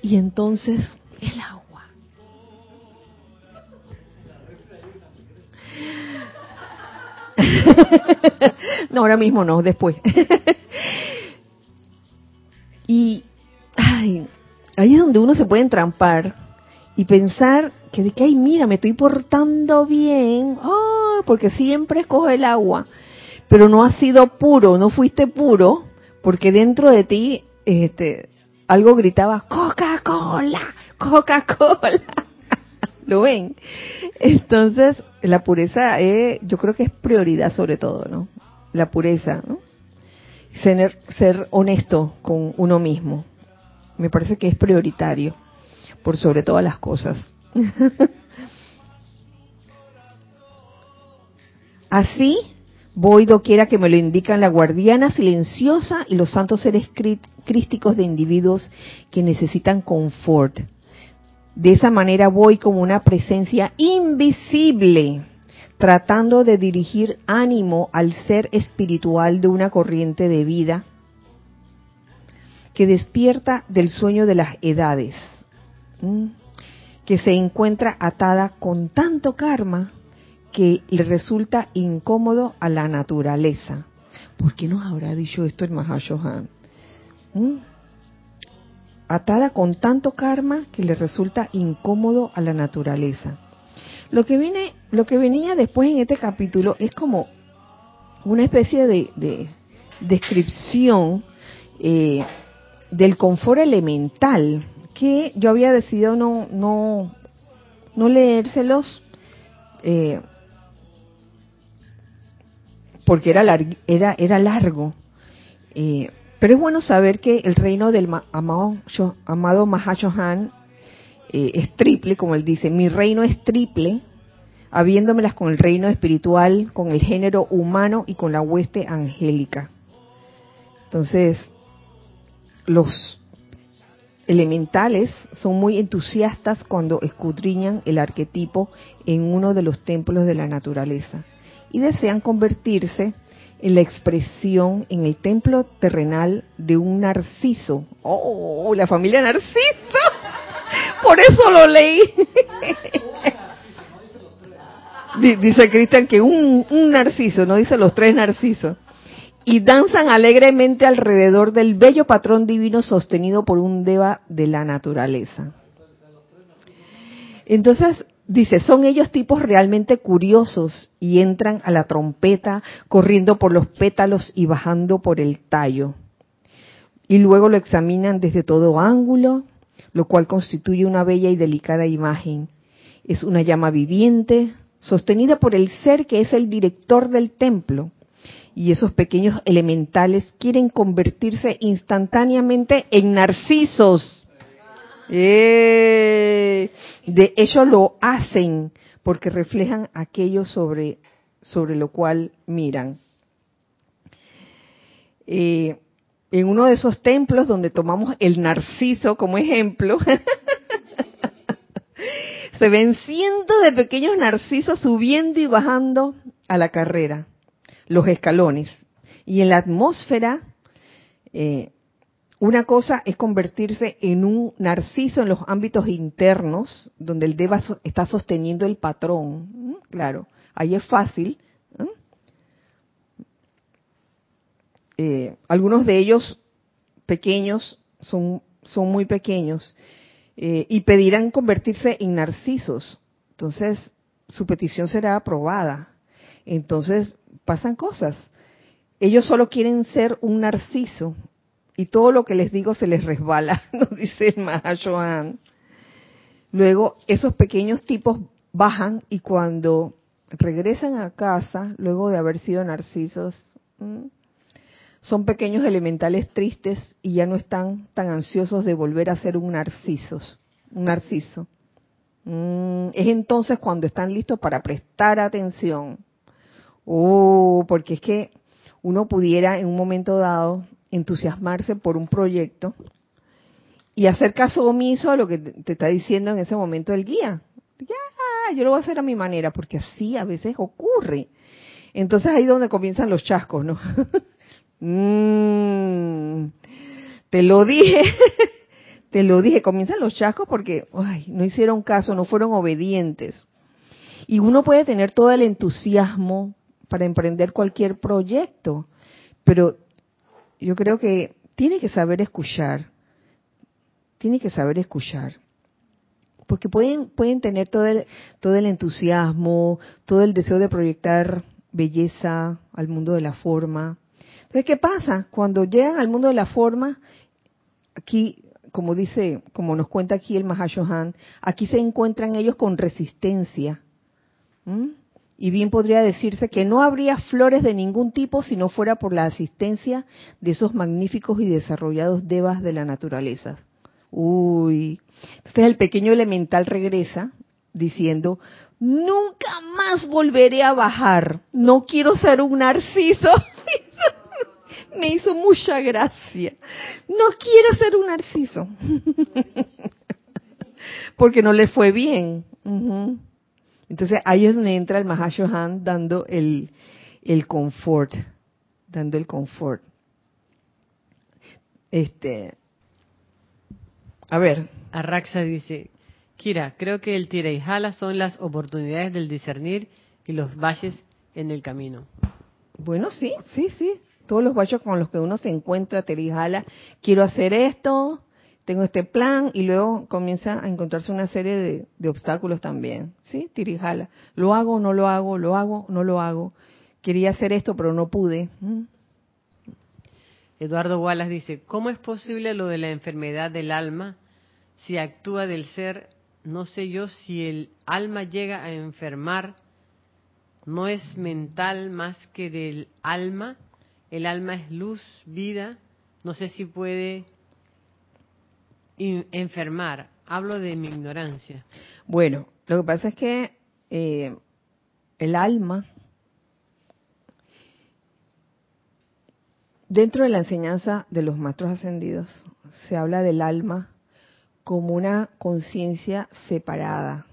y entonces el agua. *laughs* no, ahora mismo no, después. *laughs* y ay, ahí es donde uno se puede entrampar y pensar que de que, ay, mira, me estoy portando bien, oh, porque siempre escojo el agua, pero no has sido puro, no fuiste puro, porque dentro de ti este, algo gritaba, Coca-Cola, Coca-Cola. ¿Lo ven? Entonces, la pureza eh, yo creo que es prioridad sobre todo, ¿no? La pureza, ¿no? Ser, honesto con uno mismo. Me parece que es prioritario, por sobre todas las cosas. *laughs* Así, Voy doquiera que me lo indican la guardiana silenciosa y los santos seres crísticos de individuos que necesitan confort. De esa manera voy como una presencia invisible, tratando de dirigir ánimo al ser espiritual de una corriente de vida que despierta del sueño de las edades, que se encuentra atada con tanto karma que le resulta incómodo a la naturaleza. ¿Por qué nos habrá dicho esto el Mahashohan? Atada con tanto karma que le resulta incómodo a la naturaleza. Lo que viene, lo que venía después en este capítulo es como una especie de, descripción eh, del confort elemental que yo había decidido no no no leérselos eh, porque era era era largo eh, pero es bueno saber que el reino del amado, amado Mahashohan eh, es triple como él dice mi reino es triple habiéndomelas con el reino espiritual con el género humano y con la hueste angélica. Entonces los elementales son muy entusiastas cuando escudriñan el arquetipo en uno de los templos de la naturaleza y desean convertirse en la expresión en el templo terrenal de un narciso. ¡Oh, la familia Narciso! *laughs* Por eso lo leí. *laughs* Dice Cristian que un, un narciso, no dice los tres narcisos y danzan alegremente alrededor del bello patrón divino sostenido por un deva de la naturaleza. Entonces, dice, son ellos tipos realmente curiosos y entran a la trompeta corriendo por los pétalos y bajando por el tallo. Y luego lo examinan desde todo ángulo, lo cual constituye una bella y delicada imagen. Es una llama viviente, sostenida por el ser que es el director del templo y esos pequeños elementales quieren convertirse instantáneamente en narcisos. Eh, de ellos lo hacen porque reflejan aquello sobre, lo cual miran. Eh, en uno de esos templos donde tomamos el narciso como ejemplo, *laughs* se ven cientos de pequeños narcisos subiendo y bajando a la carrera los escalones. Y en la atmósfera, eh, una cosa es convertirse en un narciso en los ámbitos internos, donde el Deva está sosteniendo el patrón. Claro, ahí es fácil. Eh, algunos de ellos pequeños son, son muy pequeños eh, y pedirán convertirse en narcisos. Entonces, su petición será aprobada. Entonces, pasan cosas. Ellos solo quieren ser un narciso y todo lo que les digo se les resbala, *laughs* nos dice el Mahashohan. Luego, esos pequeños tipos bajan y cuando regresan a casa, luego de haber sido narcisos, son pequeños elementales tristes y ya no están tan ansiosos de volver a ser un narcisos, un narciso. Es entonces cuando están listos para prestar atención Oh, porque es que uno pudiera en un momento dado entusiasmarse por un proyecto y hacer caso omiso a lo que te está diciendo en ese momento el guía. Ya, yo lo voy a hacer a mi manera, porque así a veces ocurre. Entonces ahí es donde comienzan los chascos, ¿no? *laughs* Mm, te lo dije, *laughs* te lo dije, comienzan los chascos porque ay, no hicieron caso, no fueron obedientes. Y uno puede tener todo el entusiasmo, para emprender cualquier proyecto, pero yo creo que tiene que saber escuchar, tiene que saber escuchar, porque pueden pueden tener todo el todo el entusiasmo, todo el deseo de proyectar belleza al mundo de la forma. Entonces, ¿qué pasa? Cuando llegan al mundo de la forma, aquí como dice, como nos cuenta aquí el Mahashohan, aquí se encuentran ellos con resistencia y bien podría decirse que no habría flores de ningún tipo si no fuera por la asistencia de esos magníficos y desarrollados devas de la naturaleza. Uy, entonces el pequeño elemental regresa diciendo, nunca más volveré a bajar, no quiero ser un narciso. *laughs* Me hizo mucha gracia. No quiero ser un narciso. *laughs* porque no le fue bien. Entonces ahí es donde entra el Mahashohan dando el, el confort, dando el confort. Este, a ver. Arraxa dice, Kira, creo que el tira y jala son las oportunidades del discernir y los valles en el camino. Bueno, sí, sí, sí. Todos los valles con los que uno se encuentra, tira y jala, quiero hacer esto, tengo este plan y luego comienza a encontrarse una serie de, obstáculos también, ¿sí? Tirijala. Lo hago, no lo hago, lo hago, no lo hago. Quería hacer esto, pero no pude. Eduardo Wallace dice, ¿cómo es posible lo de la enfermedad del alma si actúa del ser? No sé yo si el alma llega a enfermar, no es mental más que del alma. El alma es luz, vida. No sé si puede enfermar. Hablo de mi ignorancia. Bueno, lo que pasa es que eh, el alma, dentro de la enseñanza de los maestros ascendidos, se habla del alma como una conciencia separada.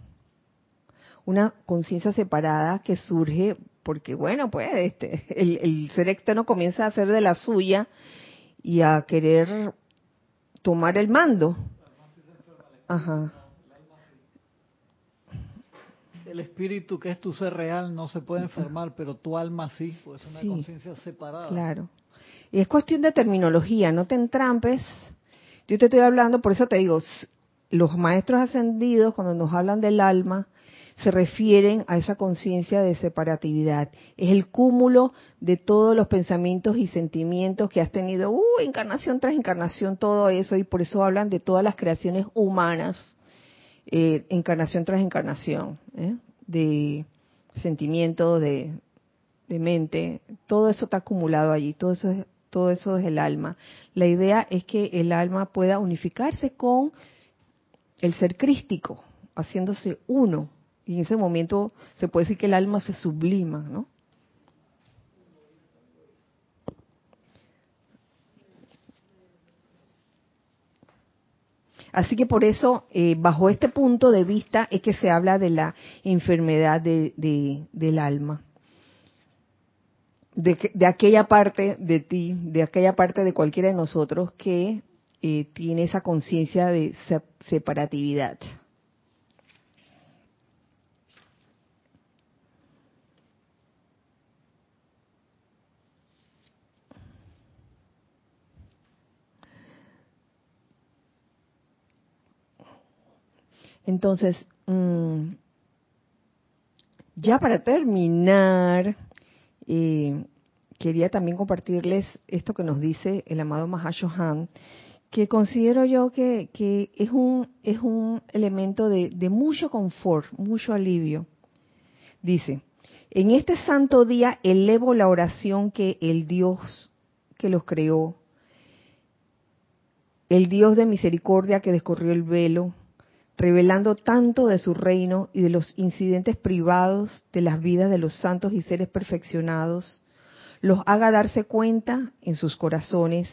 Una conciencia separada que surge porque, bueno, pues este, el, ser externo comienza a hacer de la suya y a querer tomar el mando. Ajá. El espíritu que es tu ser real no se puede enfermar, pero tu alma sí, pues es una conciencia separada. Claro. Y es cuestión de terminología, no te entrampes. Yo te estoy hablando, por eso te digo, los maestros ascendidos, cuando nos hablan del alma, se refieren a esa conciencia de separatividad. Es el cúmulo de todos los pensamientos y sentimientos que has tenido, uh, encarnación tras encarnación, todo eso, y por eso hablan de todas las creaciones humanas, eh, encarnación tras encarnación, ¿eh? de sentimientos, de, de mente, todo eso está acumulado allí, todo eso es, todo eso es el alma. La idea es que el alma pueda unificarse con el ser crístico, haciéndose uno y en ese momento se puede decir que el alma se sublima, ¿no? Así que por eso, eh, bajo este punto de vista, es que se habla de la enfermedad de, del alma. De, de, aquella parte de ti, de aquella parte de cualquiera de nosotros que eh, tiene esa conciencia de separatividad. Entonces, mm, ya para terminar, eh, quería también compartirles esto que nos dice el amado Mahashohan, que considero yo que, es, un, es un elemento de, de mucho confort, mucho alivio. Dice, en este santo día elevo la oración que el Dios que los creó, el Dios de misericordia que descorrió el velo, revelando tanto de su reino y de los incidentes privados de las vidas de los santos y seres perfeccionados, los haga darse cuenta en sus corazones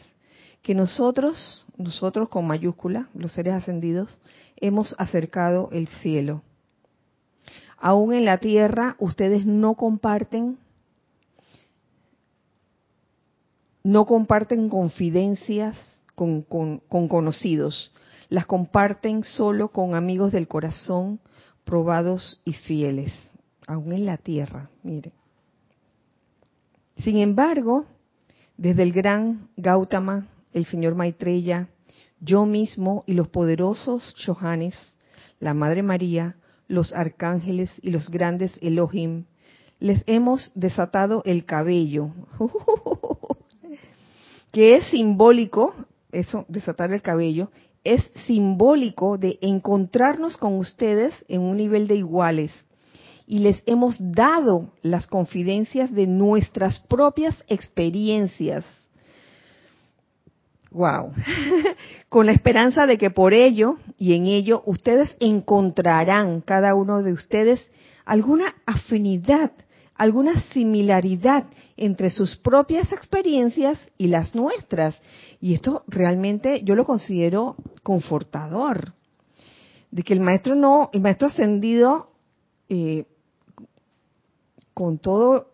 que nosotros, nosotros con mayúscula, los seres ascendidos, hemos acercado el cielo. Aún en la tierra ustedes no comparten no comparten confidencias con, con conocidos, las comparten solo con amigos del corazón, probados y fieles, aún en la tierra, mire. Sin embargo, desde el gran Gautama, el señor Maitreya, yo mismo y los poderosos Chohanes, la Madre María, los arcángeles y los grandes Elohim, les hemos desatado el cabello, *laughs* que es simbólico, eso, desatar el cabello, es simbólico de encontrarnos con ustedes en un nivel de iguales y les hemos dado las confidencias de nuestras propias experiencias. Wow. *laughs* Con la esperanza de que por ello y en ello ustedes encontrarán, cada uno de ustedes, alguna afinidad, alguna similaridad entre sus propias experiencias y las nuestras. Y esto realmente yo lo considero confortador. de que el maestro no, el maestro ascendido, eh, con todo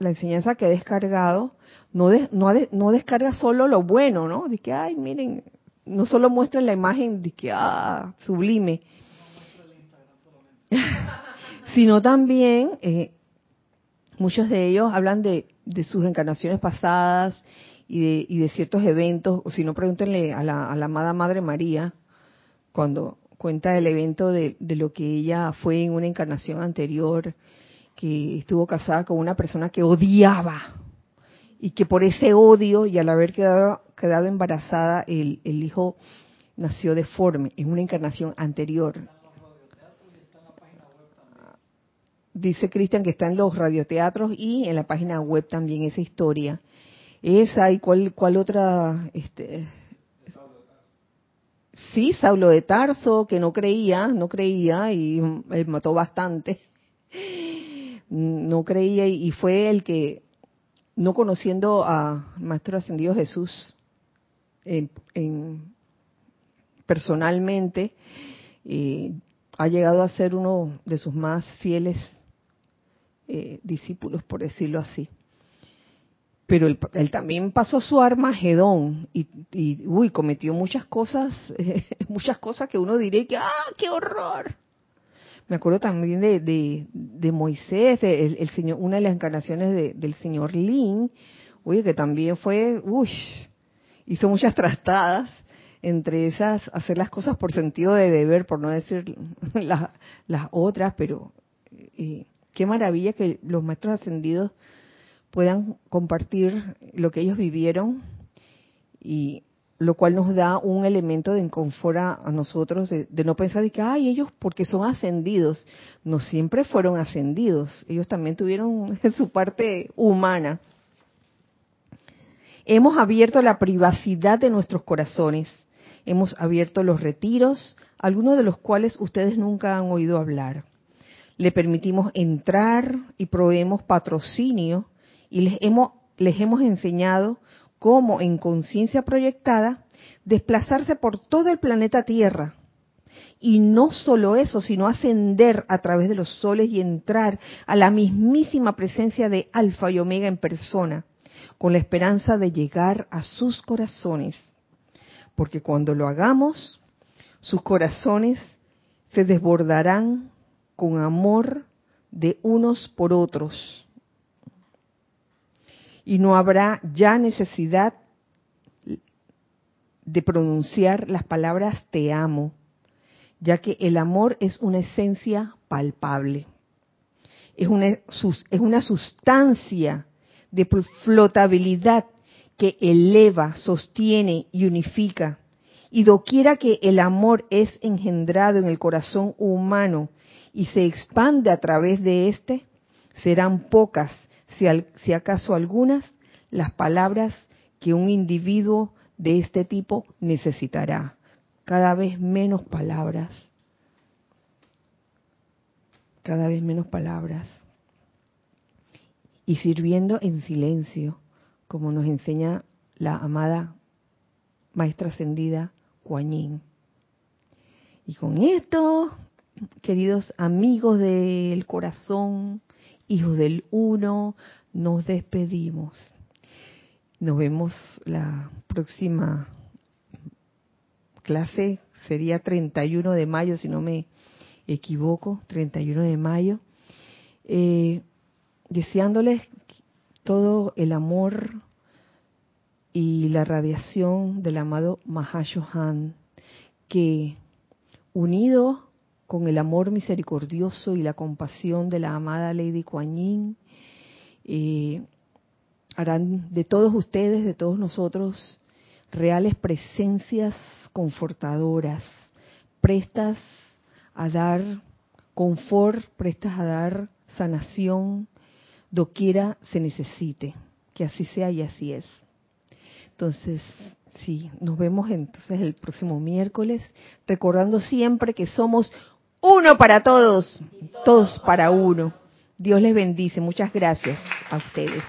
la enseñanza que ha descargado, no, no, no, descarga solo lo bueno, ¿no? De que, ay, miren, no solo muestra la imagen de que, ah, sublime, *laughs* sino también eh, muchos de ellos hablan de, de, sus encarnaciones pasadas y de, y de ciertos eventos, o si no, pregúntenle a la, amada Madre María, cuando cuenta el evento de, de lo que ella fue en una encarnación anterior, que estuvo casada con una persona que odiaba y que por ese odio y al haber quedado, quedado embarazada el, el hijo nació deforme en una encarnación anterior. Dice Cristian que está en los radioteatros y en la página web también esa historia. Esa y cuál, cuál otra, este, sí, Saulo de Tarso, que no creía, no creía y mató bastante. No creía y fue el que, no conociendo a Maestro Ascendido Jesús en, personalmente, eh, ha llegado a ser uno de sus más fieles eh, discípulos, por decirlo así. Pero él, también pasó su Armagedón y, y uy, cometió muchas cosas, *laughs* muchas cosas que uno diría que, ¡ah, qué horror! Me acuerdo también de, de, Moisés, el, señor, una de las encarnaciones del señor Lin, oye, que también fue, uy, hizo muchas trastadas, entre esas, hacer las cosas por sentido de deber, por no decir las otras, pero eh, qué maravilla que los maestros ascendidos puedan compartir lo que ellos vivieron y lo cual nos da un elemento de inconfort a, nosotros de, no pensar de que, ay, ellos porque son ascendidos, no siempre fueron ascendidos, ellos también tuvieron *laughs* su parte humana. Hemos abierto la privacidad de nuestros corazones, hemos abierto los retiros, algunos de los cuales ustedes nunca han oído hablar le permitimos entrar y proveemos patrocinio y les hemos, les hemos enseñado cómo en conciencia proyectada desplazarse por todo el planeta Tierra. Y no solo eso, sino ascender a través de los soles y entrar a la mismísima presencia de Alfa y Omega en persona, con la esperanza de llegar a sus corazones. Porque cuando lo hagamos, sus corazones se desbordarán con amor de unos por otros. Y no habrá ya necesidad de pronunciar las palabras te amo, ya que el amor es una esencia palpable. Es una, es una sustancia de flotabilidad que eleva, sostiene y unifica. Y doquiera que el amor es engendrado en el corazón humano y se expande a través de éste, serán pocas, si, si acaso algunas, las palabras que un individuo de este tipo necesitará. Cada vez menos palabras. Cada vez menos palabras. Y sirviendo en silencio, como nos enseña la amada maestra ascendida Kuan Y con esto queridos amigos del corazón, hijos del uno, nos despedimos. Nos vemos la próxima clase, sería 31 de mayo, si no me equivoco, 31 de mayo. Eh, deseándoles todo el amor y la radiación del amado Mahashohan, que unido con el amor misericordioso y la compasión de la amada Lady Kuan eh, harán de todos ustedes, de todos nosotros, reales presencias confortadoras, prestas a dar confort, prestas a dar sanación, doquiera se necesite. Que así sea y así es. Entonces, sí, nos vemos entonces el próximo miércoles, recordando siempre que somos uno para todos, todos para uno. Dios les bendice. Muchas gracias a ustedes.